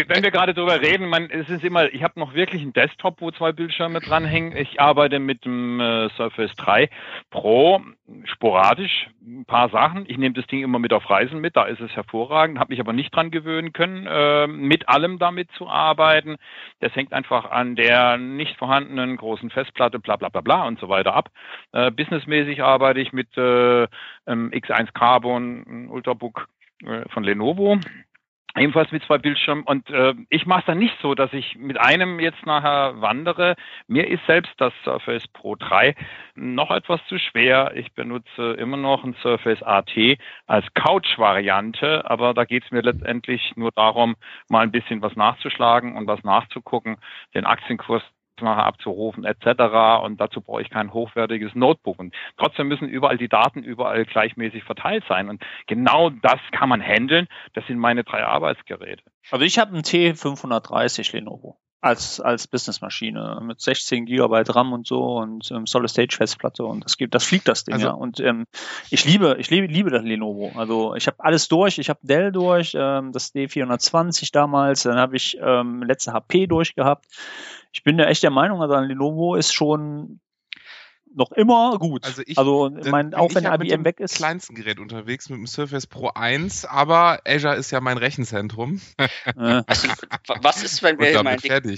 E: wenn wir gerade drüber reden, man, es ist immer, ich habe noch wirklich einen Desktop, wo zwei Bildschirme dranhängen. Ich arbeite mit dem äh, Surface 3 Pro sporadisch ein paar Sachen. Ich nehme das Ding immer mit auf Reisen mit, da ist es hervorragend, habe mich aber nicht dran gewöhnen können, äh, mit allem damit zu arbeiten. Das hängt einfach an der nicht vorhandenen großen Festplatte, bla bla bla bla und so weiter ab. Äh, businessmäßig arbeite ich mit äh, X1 Carbon, Ultrabook äh, von Lenovo Ebenfalls mit zwei Bildschirmen. Und äh, ich mache es dann nicht so, dass ich mit einem jetzt nachher wandere. Mir ist selbst das Surface Pro 3 noch etwas zu schwer. Ich benutze immer noch ein Surface AT als Couch-Variante, aber da geht es mir letztendlich nur darum, mal ein bisschen was nachzuschlagen und was nachzugucken, den Aktienkurs nachher abzurufen etc. Und dazu brauche ich kein hochwertiges Notebook. Und trotzdem müssen überall die Daten überall gleichmäßig verteilt sein. Und genau das kann man handeln. Das sind meine drei Arbeitsgeräte.
B: Also ich habe einen T530 Lenovo als, als Businessmaschine mit 16 Gigabyte RAM und so und ähm, Solid Stage Festplatte und das gibt, das fliegt das Ding also, ja. Und ähm, ich liebe, ich liebe, liebe das Lenovo. Also ich habe alles durch. Ich habe Dell durch, ähm, das D420 damals, dann habe ich ähm, letzte HP durchgehabt ich bin ja echt der Meinung, also ein Lenovo ist schon noch immer gut.
D: Also, ich,
B: also mein, auch wenn IBM mit weg ist.
D: kleinsten Gerät unterwegs mit dem Surface Pro 1, aber Azure ist ja mein Rechenzentrum.
C: Also, was ist, wenn wir mal in,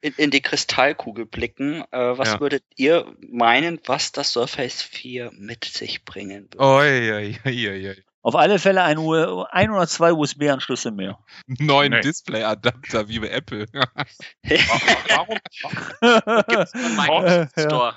C: in, in, die Kristallkugel blicken? Äh, was ja. würdet ihr meinen, was das Surface 4 mit sich bringen würde?
D: Oi, oi, oi, oi.
B: Auf alle Fälle ein, ein oder zwei USB-Anschlüsse mehr.
D: Neuen nee. Display-Adapter wie bei Apple. [LAUGHS]
E: warum? [LAUGHS] Einen Store.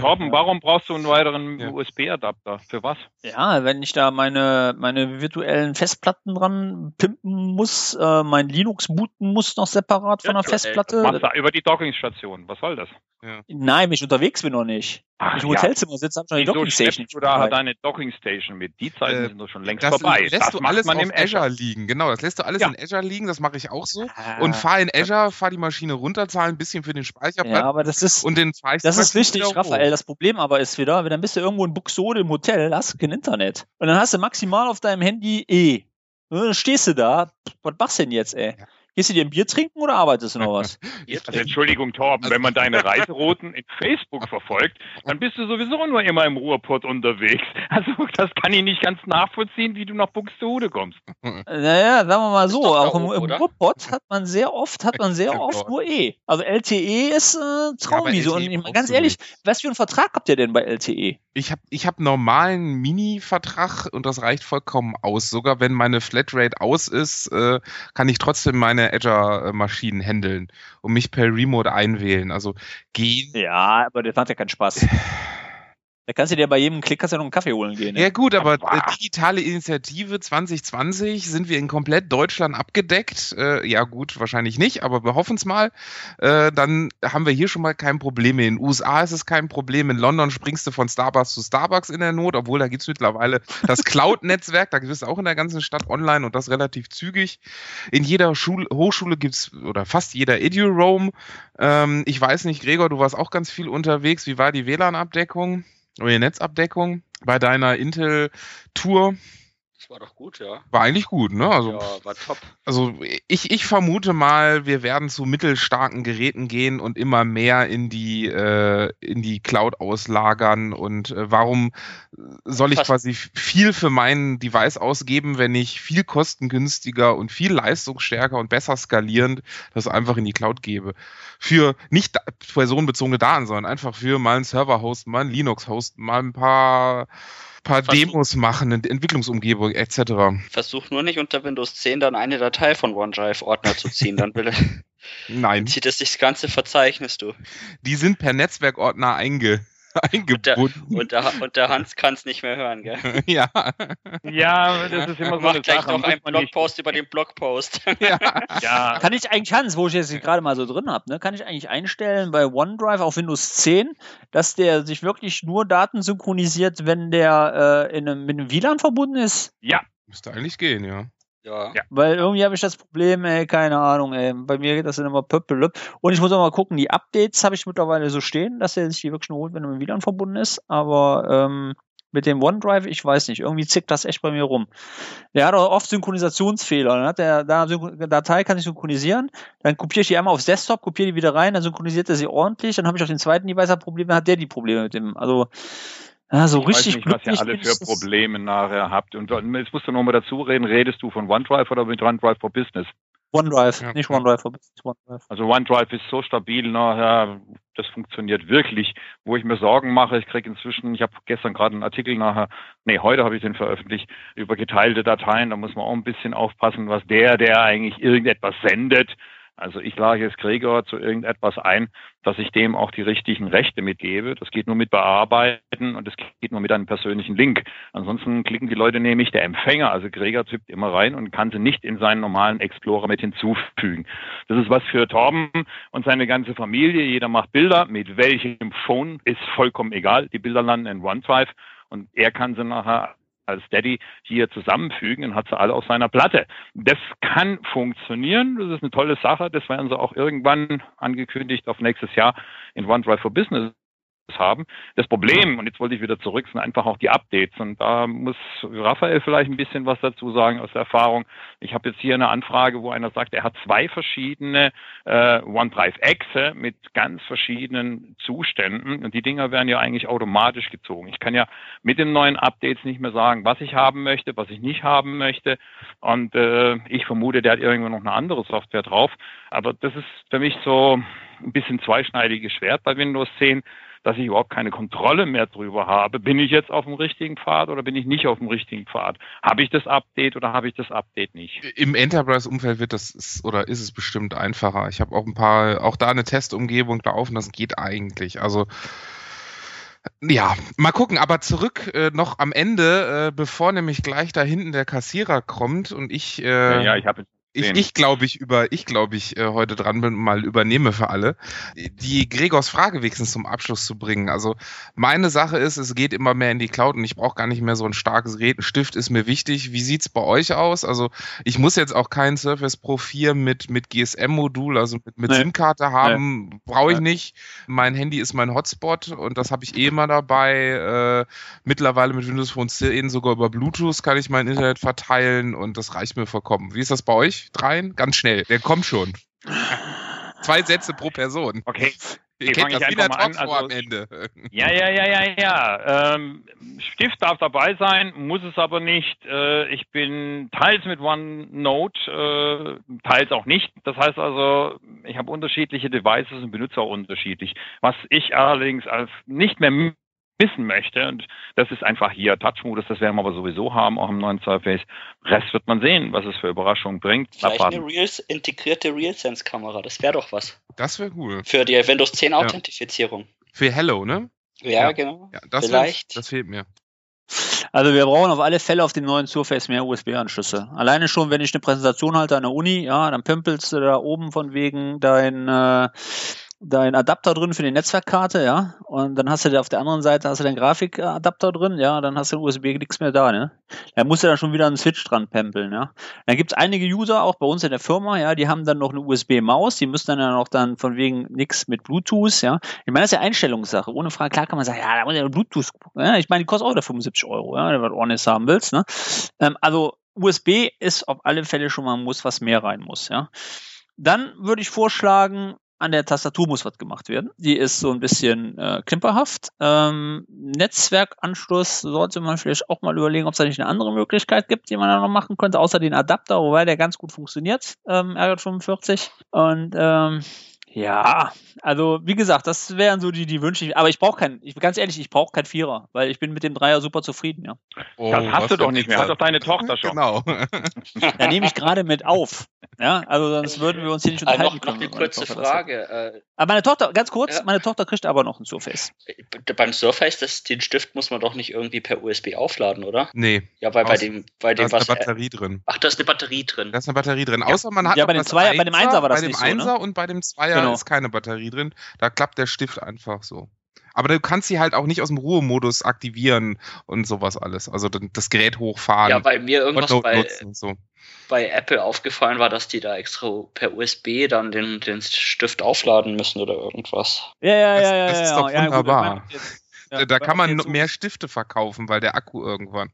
E: Torben, warum brauchst du einen weiteren ja. USB-Adapter? Für was?
B: Ja, wenn ich da meine, meine virtuellen Festplatten dran pimpen muss, äh, mein Linux booten muss noch separat von der Festplatte.
E: Machst du über die Dockingstation. Was soll das?
B: Ja. Nein, mich unterwegs bin noch nicht. Ach, ich im Hotelzimmer ja. sitze, habe schon die Dockingstation.
E: Du da hat eine Dockingstation mit. Die Zeiten äh, sind doch schon längst
D: das
E: vorbei.
D: Lässt das du alles man im Azure, Azure liegen. Genau, das lässt du alles ja. in Azure liegen. Das mache ich auch so. Ah. Und fahre in Azure, fahre die Maschine runter, zahle ein bisschen für den Speicherplatz.
B: Ja, aber das ist,
D: und den
B: das ist wichtig, Raphael. Das Problem aber ist wieder, wenn dann bist du irgendwo in Buxode im Hotel, hast du kein Internet. Und dann hast du maximal auf deinem Handy E. Und dann stehst du da, was machst du denn jetzt, ey? Ja. Gehst du dir ein Bier trinken oder arbeitest du noch was? [LAUGHS]
E: Also Entschuldigung, Torben, also, wenn man deine Reiserouten in Facebook verfolgt, dann bist du sowieso nur immer im Ruhrpott unterwegs. Also das kann ich nicht ganz nachvollziehen, wie du nach Buxtehude kommst.
B: Naja, sagen wir mal so, auch im, im Ruhrpott hat man sehr oft, hat man sehr oft nur E. Also LTE ist äh, Traumwiese. Ja, und ganz ehrlich, was für einen Vertrag habt ihr denn bei LTE?
D: Ich habe ich hab normalen Mini-Vertrag und das reicht vollkommen aus. Sogar wenn meine Flatrate aus ist, äh, kann ich trotzdem meine Azure-Maschinen handeln und mich per Remote einwählen. Also gehen.
B: Ja, aber das macht ja keinen Spaß. [LAUGHS] Da kannst du dir bei jedem Klick kannst du noch einen Kaffee holen gehen.
D: Ne? Ja gut, aber äh, digitale Initiative 2020 sind wir in komplett Deutschland abgedeckt. Äh, ja gut, wahrscheinlich nicht, aber wir hoffen es mal. Äh, dann haben wir hier schon mal kein Problem. In den USA ist es kein Problem. In London springst du von Starbucks zu Starbucks in der Not, obwohl da gibt es mittlerweile das [LAUGHS] Cloud-Netzwerk. Da gibt es auch in der ganzen Stadt online und das relativ zügig. In jeder Schule, Hochschule gibt es, oder fast jeder EduRoam. Ähm, ich weiß nicht, Gregor, du warst auch ganz viel unterwegs. Wie war die WLAN-Abdeckung? Die Netzabdeckung bei deiner Intel-Tour?
C: Das war doch gut, ja.
D: War eigentlich gut, ne? Also,
C: ja, war top.
D: Also ich, ich vermute mal, wir werden zu mittelstarken Geräten gehen und immer mehr in die, äh, in die Cloud auslagern. Und äh, warum soll ich
C: Fast.
D: quasi viel für mein Device ausgeben, wenn ich viel kostengünstiger und viel leistungsstärker und besser skalierend das einfach in die Cloud gebe? Für nicht da- personenbezogene Daten, sondern einfach für mal einen Server-Host, mal einen Linux-Host, mal ein paar paar
C: Versuch-
D: Demos machen, eine Entwicklungsumgebung etc.
C: Versuch nur nicht unter Windows 10 dann eine Datei von OneDrive-Ordner zu ziehen, dann will, [LAUGHS]
D: Nein,
C: zieht es sich das ganze Verzeichnis, du.
D: die sind per Netzwerkordner einge [LAUGHS] eingebunden.
C: Und der, und der Hans kann es nicht mehr hören, gell? [LAUGHS]
D: ja,
E: Ja, das ist immer so eine
C: Macht gleich
E: Sache.
C: noch einen Blogpost über den Blogpost. [LAUGHS]
D: ja.
E: Ja,
B: Kann ich eigentlich, Hans, wo ich jetzt gerade mal so drin habe, ne, kann ich eigentlich einstellen bei OneDrive auf Windows 10, dass der sich wirklich nur Daten synchronisiert, wenn der äh, in einem, mit einem WLAN verbunden ist?
E: ja,
D: Müsste eigentlich gehen, ja.
C: Ja.
E: Ja.
B: Weil irgendwie habe ich das Problem, ey, keine Ahnung, ey. Bei mir geht das dann immer pöppelüpp. Und ich muss auch mal gucken, die Updates habe ich mittlerweile so stehen, dass er sich die wirklich nur holt, wenn er mit dem WLAN verbunden ist. Aber ähm, mit dem OneDrive, ich weiß nicht, irgendwie zickt das echt bei mir rum. Der hat auch oft Synchronisationsfehler. Dann hat der da Datei kann ich synchronisieren, dann kopiere ich die einmal aufs Desktop, kopiere die wieder rein, dann synchronisiert er sie ordentlich, dann habe ich auf den zweiten Device ein Problem, dann hat der die Probleme mit dem. Also ja, so
E: ich
B: richtig
E: weiß nicht, was ihr alle für Probleme nachher habt. Und jetzt musst du noch mal dazu reden, redest du von OneDrive oder mit OneDrive for Business?
B: OneDrive,
D: Ja,
B: nicht. OneDrive, es ist OneDrive.
E: Also OneDrive ist so stabil nachher, das funktioniert wirklich. Wo ich mir Sorgen mache, ich kriege inzwischen, ich habe gestern gerade einen Artikel nachher, nee, heute habe ich den veröffentlicht, über geteilte Dateien, da muss man auch ein bisschen aufpassen, was der, der eigentlich irgendetwas sendet, also ich lage jetzt Gregor zu irgendetwas ein, dass ich dem auch die richtigen Rechte mitgebe. Das geht nur mit Bearbeiten und das geht nur mit einem persönlichen Link. Ansonsten klicken die Leute nämlich, der Empfänger, also Gregor tippt immer rein und kann sie nicht in seinen normalen Explorer mit hinzufügen. Das ist was für Torben und seine ganze Familie. Jeder macht Bilder. Mit welchem Phone ist vollkommen egal. Die Bilder landen in OneDrive und er kann sie nachher als Daddy hier zusammenfügen und hat sie alle auf seiner Platte. Das kann funktionieren. Das ist eine tolle Sache. Das werden sie auch irgendwann angekündigt auf nächstes Jahr in OneDrive for Business haben. Das Problem, und jetzt wollte ich wieder zurück, sind einfach auch die Updates. Und da muss Raphael vielleicht ein bisschen was dazu sagen aus der Erfahrung. Ich habe jetzt hier eine Anfrage, wo einer sagt, er hat zwei verschiedene äh, OneDrive-Exe mit ganz verschiedenen Zuständen. Und die Dinger werden ja eigentlich automatisch gezogen. Ich kann ja mit den neuen Updates nicht mehr sagen, was ich haben möchte, was ich nicht haben möchte. Und äh, ich vermute, der hat irgendwo noch eine andere Software drauf. Aber das ist für mich so ein bisschen zweischneidiges Schwert bei Windows 10 dass ich überhaupt keine Kontrolle mehr drüber habe. Bin ich jetzt auf dem richtigen Pfad oder bin ich nicht auf dem richtigen Pfad? Habe ich das Update oder habe ich das Update nicht?
D: Im Enterprise-Umfeld wird das ist, oder ist es bestimmt einfacher. Ich habe auch ein paar, auch da eine Testumgebung laufen, das geht eigentlich. Also ja, mal gucken, aber zurück äh, noch am Ende, äh, bevor nämlich gleich da hinten der Kassierer kommt und ich äh,
E: ja, ja, ich habe
D: ich, ich glaube ich über ich glaube ich äh, heute dran bin mal übernehme für alle die Gregors Frage wenigstens zum Abschluss zu bringen. Also meine Sache ist es geht immer mehr in die Cloud und ich brauche gar nicht mehr so ein starkes Gerät ein Stift ist mir wichtig. Wie sieht's bei euch aus? Also ich muss jetzt auch kein Surface Pro 4 mit mit GSM Modul also mit, mit
B: Nee.
D: SIM-Karte haben brauche ich
B: Nee.
D: nicht. Mein Handy ist mein Hotspot und das habe ich eh immer dabei. Äh, mittlerweile mit Windows Phone 10 sogar über Bluetooth kann ich mein Internet verteilen und das reicht mir vollkommen. Wie ist das bei euch dreien ganz schnell der kommt schon zwei Sätze pro Person
E: Okay.
D: ihr kennt
E: ich
D: das
E: an.
D: Talkshow
E: Also-
D: am Ende
E: Ja, ja, ja, ja, ja. Ähm, Stift darf dabei sein, muss es aber nicht. Äh, ich bin teils mit OneNote, äh, teils auch nicht. Das heißt also, ich habe unterschiedliche Devices und benutze auch unterschiedlich. Was ich allerdings als nicht mehr missen möchte, und das ist einfach hier Touch-Modus, das werden wir aber sowieso haben, auch im neuen Surface. Rest wird man sehen, was es für Überraschungen bringt.
C: Vielleicht eine
E: Abwarten.
C: Real, integrierte RealSense-Kamera, das wäre doch was.
D: das wäre cool
C: Für die Windows 10 Authentifizierung.
D: für Hello ne
C: Ja,
D: Ja.
C: genau.
D: ja das
C: Vielleicht.
D: das fehlt mir
B: Also wir brauchen auf alle Fälle auf dem neuen Surface mehr USB-Anschlüsse. Alleine schon, wenn ich eine Präsentation halte an der Uni, ja, dann pimpelst du da oben von wegen dein äh, deinen Adapter drin für die Netzwerkkarte, ja. Und dann hast du da auf der anderen Seite hast du den Grafikadapter drin, ja. Dann hast du USB nichts mehr da, ne. Da musst du dann schon wieder einen Switch dran pempeln, ja. Dann gibt's einige User auch bei uns in der Firma, ja, die haben dann noch eine USB-Maus, die müssen dann ja noch dann von wegen nichts mit Bluetooth, ja. Ich meine, das ist ja Einstellungssache. Ohne Frage, klar kann man sagen, ja, da muss ja Bluetooth, ja. Ich meine, die kostet auch wieder 75 Euro, ja, wenn du was ordentliches haben willst, ne. Ähm, also USB ist auf alle Fälle schon mal ein Muss, was mehr rein muss, ja. Dann würde ich vorschlagen, an der Tastatur muss was gemacht werden. Die ist so ein bisschen äh, klimperhaft. Ähm, Netzwerkanschluss sollte man vielleicht auch mal überlegen, ob es da nicht eine andere Möglichkeit gibt, die man da noch machen könnte, außer den Adapter, wobei der ganz gut funktioniert, ähm, RJ45. Und ähm, ja, also wie gesagt, das wären so die, die Wünsche. Aber ich brauche keinen, ich bin ganz ehrlich, ich brauche keinen Vierer, weil ich bin mit dem Dreier super zufrieden, ja.
E: Oh, das hast du doch nicht mehr, hat doch deine Tochter schon.
D: Genau.
B: Da nehme ich gerade mit auf. Ja, also sonst würden wir uns hier nicht
C: Äh,
B: unterhalten
C: noch, noch
B: können.
C: eine
B: wenn meine
C: kurze. Frage. Äh,
B: Aber meine Tochter, ganz kurz,
C: Ja.
B: meine Tochter kriegt aber noch ein Surface.
C: äh, beim Surface, das, den Stift muss man doch nicht irgendwie per USB aufladen, oder?
D: Nee,
C: Ja, weil bei dem, bei
D: da
C: dem
D: ist eine
C: was. äh,
D: Batterie drin.
C: Ach, da ist eine Batterie drin.
D: Da ist eine Batterie drin. Außer man hat
B: Ja,
D: noch
B: bei dem Zweier- bei dem Einser war das
D: bei dem
B: nicht so, ne?
D: Einser und bei dem Zweier
B: Genau.
D: Ist keine Batterie drin. Da klappt der Stift einfach so. Aber du kannst sie halt auch nicht aus dem Ruhemodus aktivieren und sowas alles. Also dann das Gerät hochfahren
C: Ja, weil mir
D: und
C: irgendwas bei,
D: so.
C: bei Apple aufgefallen war, dass die da extra per USB dann den, den Stift aufladen müssen oder irgendwas.
B: Ja, ja,
D: Das-
B: ja, ja.
D: das ist
B: ja,
D: doch
B: ja, gut,
D: wunderbar.
B: jetzt- ja,
D: da kann man mehr Stifte verkaufen, weil der Akku irgendwann.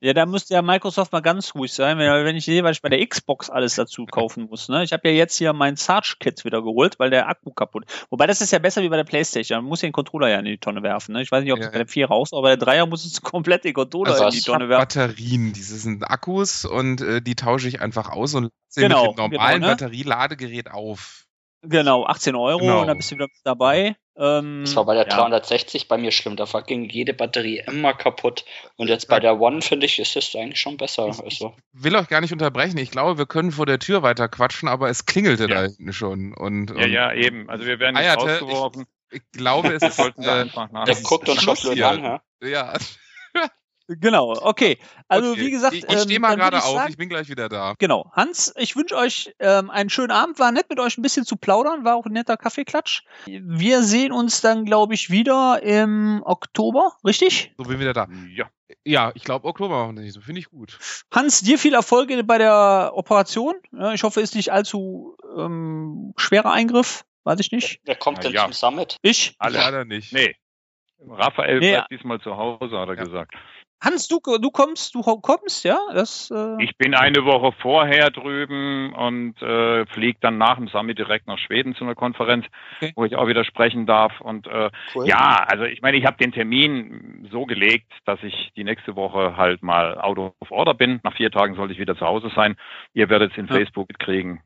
B: Ja, da müsste ja Microsoft mal ganz ruhig sein, wenn, wenn ich sehe, ich bei der Xbox alles dazu kaufen muss. Ne? Ich habe ja jetzt hier mein Sarge-Kit wieder geholt, weil der Akku kaputt Wobei das ist ja besser wie bei der Playstation. Man muss ja den Controller ja in die Tonne werfen. Ne? Ich weiß nicht, ob
D: Ja,
B: das bei der 4 raus, aber bei der 3er muss es [LAUGHS] komplett den Controller
C: Also
B: in die Tonne werfen.
D: Batterien, diese sind Akkus und äh, die tausche ich einfach aus und lasse
B: Genau,
D: mit dem normalen
B: genau, ne?
D: Batterieladegerät auf.
B: Genau, 18 Euro
D: Genau.
B: und dann bist du wieder mit dabei. Ähm,
C: Das war bei der
B: ja.
C: 360 bei mir schlimm. Da ging jede Batterie immer kaputt. Und jetzt bei der One, finde ich, ist es eigentlich schon besser. Also,
D: Will euch gar nicht unterbrechen. Ich glaube, wir können vor der Tür weiter quatschen, aber es klingelte
E: Ja.
D: da hinten schon. Und,
E: Ja,
D: und
E: ja, eben. Also wir werden nicht
D: Eierte,
E: rausgeworfen.
D: ich glaube, [LAUGHS] es
E: Wir
D: ist.
E: sollten da einfach nach.
C: der guckt uns schon
D: Schluss
C: blöd
D: hier.
C: an, ja?
D: ja,
B: Genau, okay. Also
D: okay.
B: wie gesagt,
D: ich, ich stehe mal
B: ähm, würd
D: gerade
B: ich
D: auf.
B: sagen-
D: ich bin gleich wieder da.
B: Genau. Hans, ich wünsche euch ähm, einen schönen Abend. War nett mit euch ein bisschen zu plaudern. War auch ein netter Kaffeeklatsch. Wir sehen uns dann, glaube ich, wieder im Oktober, richtig?
D: So bin wieder da.
E: Ja.
D: Ja, ich glaube, Oktober machen wir nicht. So finde ich gut.
B: Hans, dir viel Erfolg bei der Operation. Ja, ich hoffe, ist nicht allzu ähm, schwerer Eingriff. Weiß ich nicht.
C: Wer kommt
E: Na
C: denn
E: ja.
C: zum Summit?
B: Ich?
E: Alle.
D: Leider nicht.
E: Nee. Raphael
B: Nee.
E: bleibt diesmal zu Hause, hat er
D: Ja.
E: gesagt.
B: Hans, du, du kommst, du kommst, ja? Das, äh,
E: Ich bin eine Woche vorher drüben und äh, fliege dann nach dem Summit direkt nach Schweden zu einer Konferenz,
B: Okay.
E: wo ich auch wieder sprechen darf. Und äh,
C: Cool.
E: ja, also ich meine, ich habe den Termin so gelegt, dass ich die nächste Woche halt mal out of order bin. Nach vier Tagen sollte ich wieder zu Hause sein. Ihr werdet es in
B: Ja.
E: Facebook mitkriegen,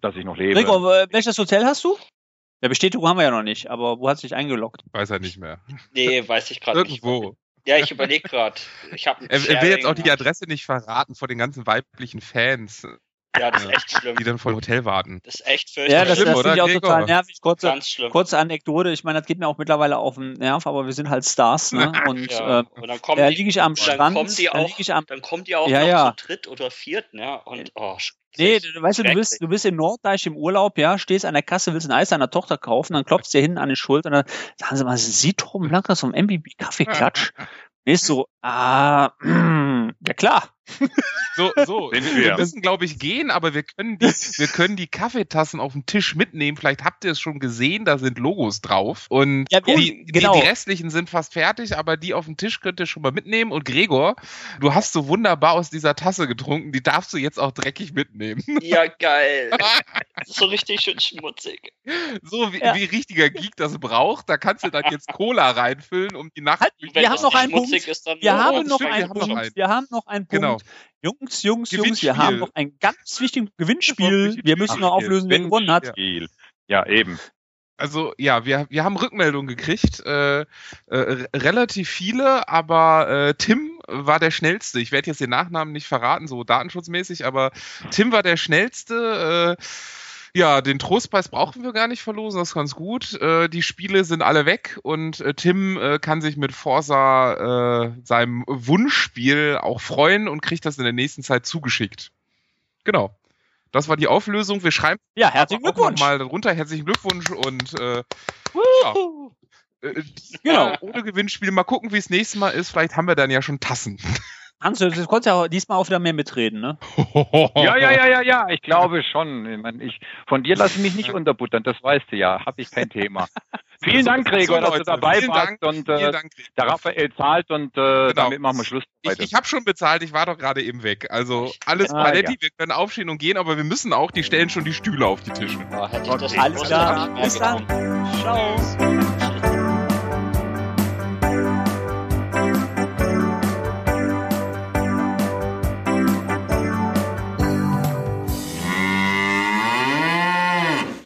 E: dass ich noch lebe.
B: Gregor, welches Hotel hast du? Ja, Bestätigung haben wir ja noch nicht, aber wo hast du dich eingeloggt?
D: Weiß er nicht mehr.
C: Nee, weiß ich gerade nicht.
D: Irgendwo.
C: Ja, ich überlege gerade.
D: Er, er will jetzt auch die Adresse nicht verraten vor den ganzen weiblichen Fans,
C: Ja, das ist echt schlimm.
D: die dann vor dem Hotel warten.
C: Das ist echt
B: Ja,
C: fürchterlich.
B: das,
D: schlimm,
B: das
D: oder,
B: finde ich auch
D: Gregor?
B: total nervig. Kurze,
C: ganz schlimm.
B: kurze Anekdote. Ich meine, das geht mir auch mittlerweile auf den Nerv, aber wir sind halt Stars, ne? [LAUGHS] Und
C: Ja,
B: äh,
C: und dann kommen
B: da
C: die,
B: liege ich am
C: dann
B: Strand,
C: kommen die
B: dann
C: auch,
B: liege ich am
C: dann kommen die auch
B: Ja,
C: noch
B: ja.
C: zu dritt oder viert, ne? Und oh, sch-
B: Nee,
C: das ist
B: du, weißt du, du bist, du bist in Norddeich im Urlaub, ja, stehst an der Kasse, willst ein Eis deiner Tochter kaufen, dann klopfst dir hinten an die Schulter und dann sagen sie mal, Sie Torben Blankers vom MBB Kaffeeklatsch. [LAUGHS] Nächst so, ah, mm, [CLEARS THROAT] ja klar.
D: So, so. [LAUGHS]
E: Sind
D: wir
E: wir.
D: müssen, glaube ich, gehen, aber wir können, die, wir können die Kaffeetassen auf dem Tisch mitnehmen. Vielleicht habt ihr es schon gesehen, da sind Logos drauf. Und
B: Ja, wir-
D: die,
B: genau.
D: die, die restlichen sind fast fertig, aber die auf dem Tisch könnt ihr schon mal mitnehmen. Und Gregor, du hast so wunderbar aus dieser Tasse getrunken, die darfst du jetzt auch dreckig mitnehmen.
C: Ja, geil. [LAUGHS] so richtig schön schmutzig.
D: So wie,
B: Ja.
D: wie richtiger Geek das braucht, da kannst du dann jetzt Cola reinfüllen, um die Nacht.
B: Halt, wir haben noch einen Punkt. Wir haben noch einen
D: haben noch
B: Punkt. Wir haben noch einen Punkt.
D: Genau.
B: Jungs, Jungs, Jungs, wir haben noch ein ganz wichtiges Gewinnspiel. Wir müssen noch auflösen, wer gewonnen hat.
E: Spiel. Ja, eben.
D: Also ja, wir, wir haben Rückmeldungen gekriegt, äh, äh, relativ viele, aber äh, Tim war der schnellste. Ich werde jetzt den Nachnamen nicht verraten, so datenschutzmäßig, aber Tim war der schnellste. Äh, ja, den Trostpreis brauchen wir gar nicht verlosen, das ist ganz gut. Äh, die Spiele sind alle weg und äh, Tim äh, kann sich mit Forza äh, seinem Wunschspiel auch freuen und kriegt das in der nächsten Zeit zugeschickt. Genau. das war die Auflösung. Wir schreiben
B: Ja, herzlichen Glückwunsch.
D: nochmal darunter. Herzlichen Glückwunsch und äh,
B: Wuhu.
D: äh,
B: Genau.
D: ohne Gewinnspiel. Mal gucken, wie es nächstes Mal ist. Vielleicht haben wir dann ja schon Tassen. [LAUGHS]
B: Hans, du, konntest ja diesmal auch wieder mehr mitreden, ne? [LAUGHS]
E: Ja, ja, ja, ja, ja, ich glaube schon. Ich, meine, ich von dir lasse ich mich nicht unterbuttern, das weißt du ja. Habe ich kein Thema. [LAUGHS] Vielen Dank, Gregor, dass du dabei
D: vielen
E: warst
D: Dank,
E: und
D: Vielen
E: äh,
D: Dank.
E: der Raphael zahlt und äh,
D: Genau.
E: damit machen wir Schluss.
D: Ich,
E: heute.
D: ich habe schon bezahlt, ich war doch gerade eben weg. Also alles
E: Ah,
D: paletti,
E: ja.
D: wir können aufstehen und gehen, aber wir müssen auch, die stellen schon die Stühle auf die Tische.
F: Ja, hätte ich das
B: Alles klar. Bis dann. Ciao.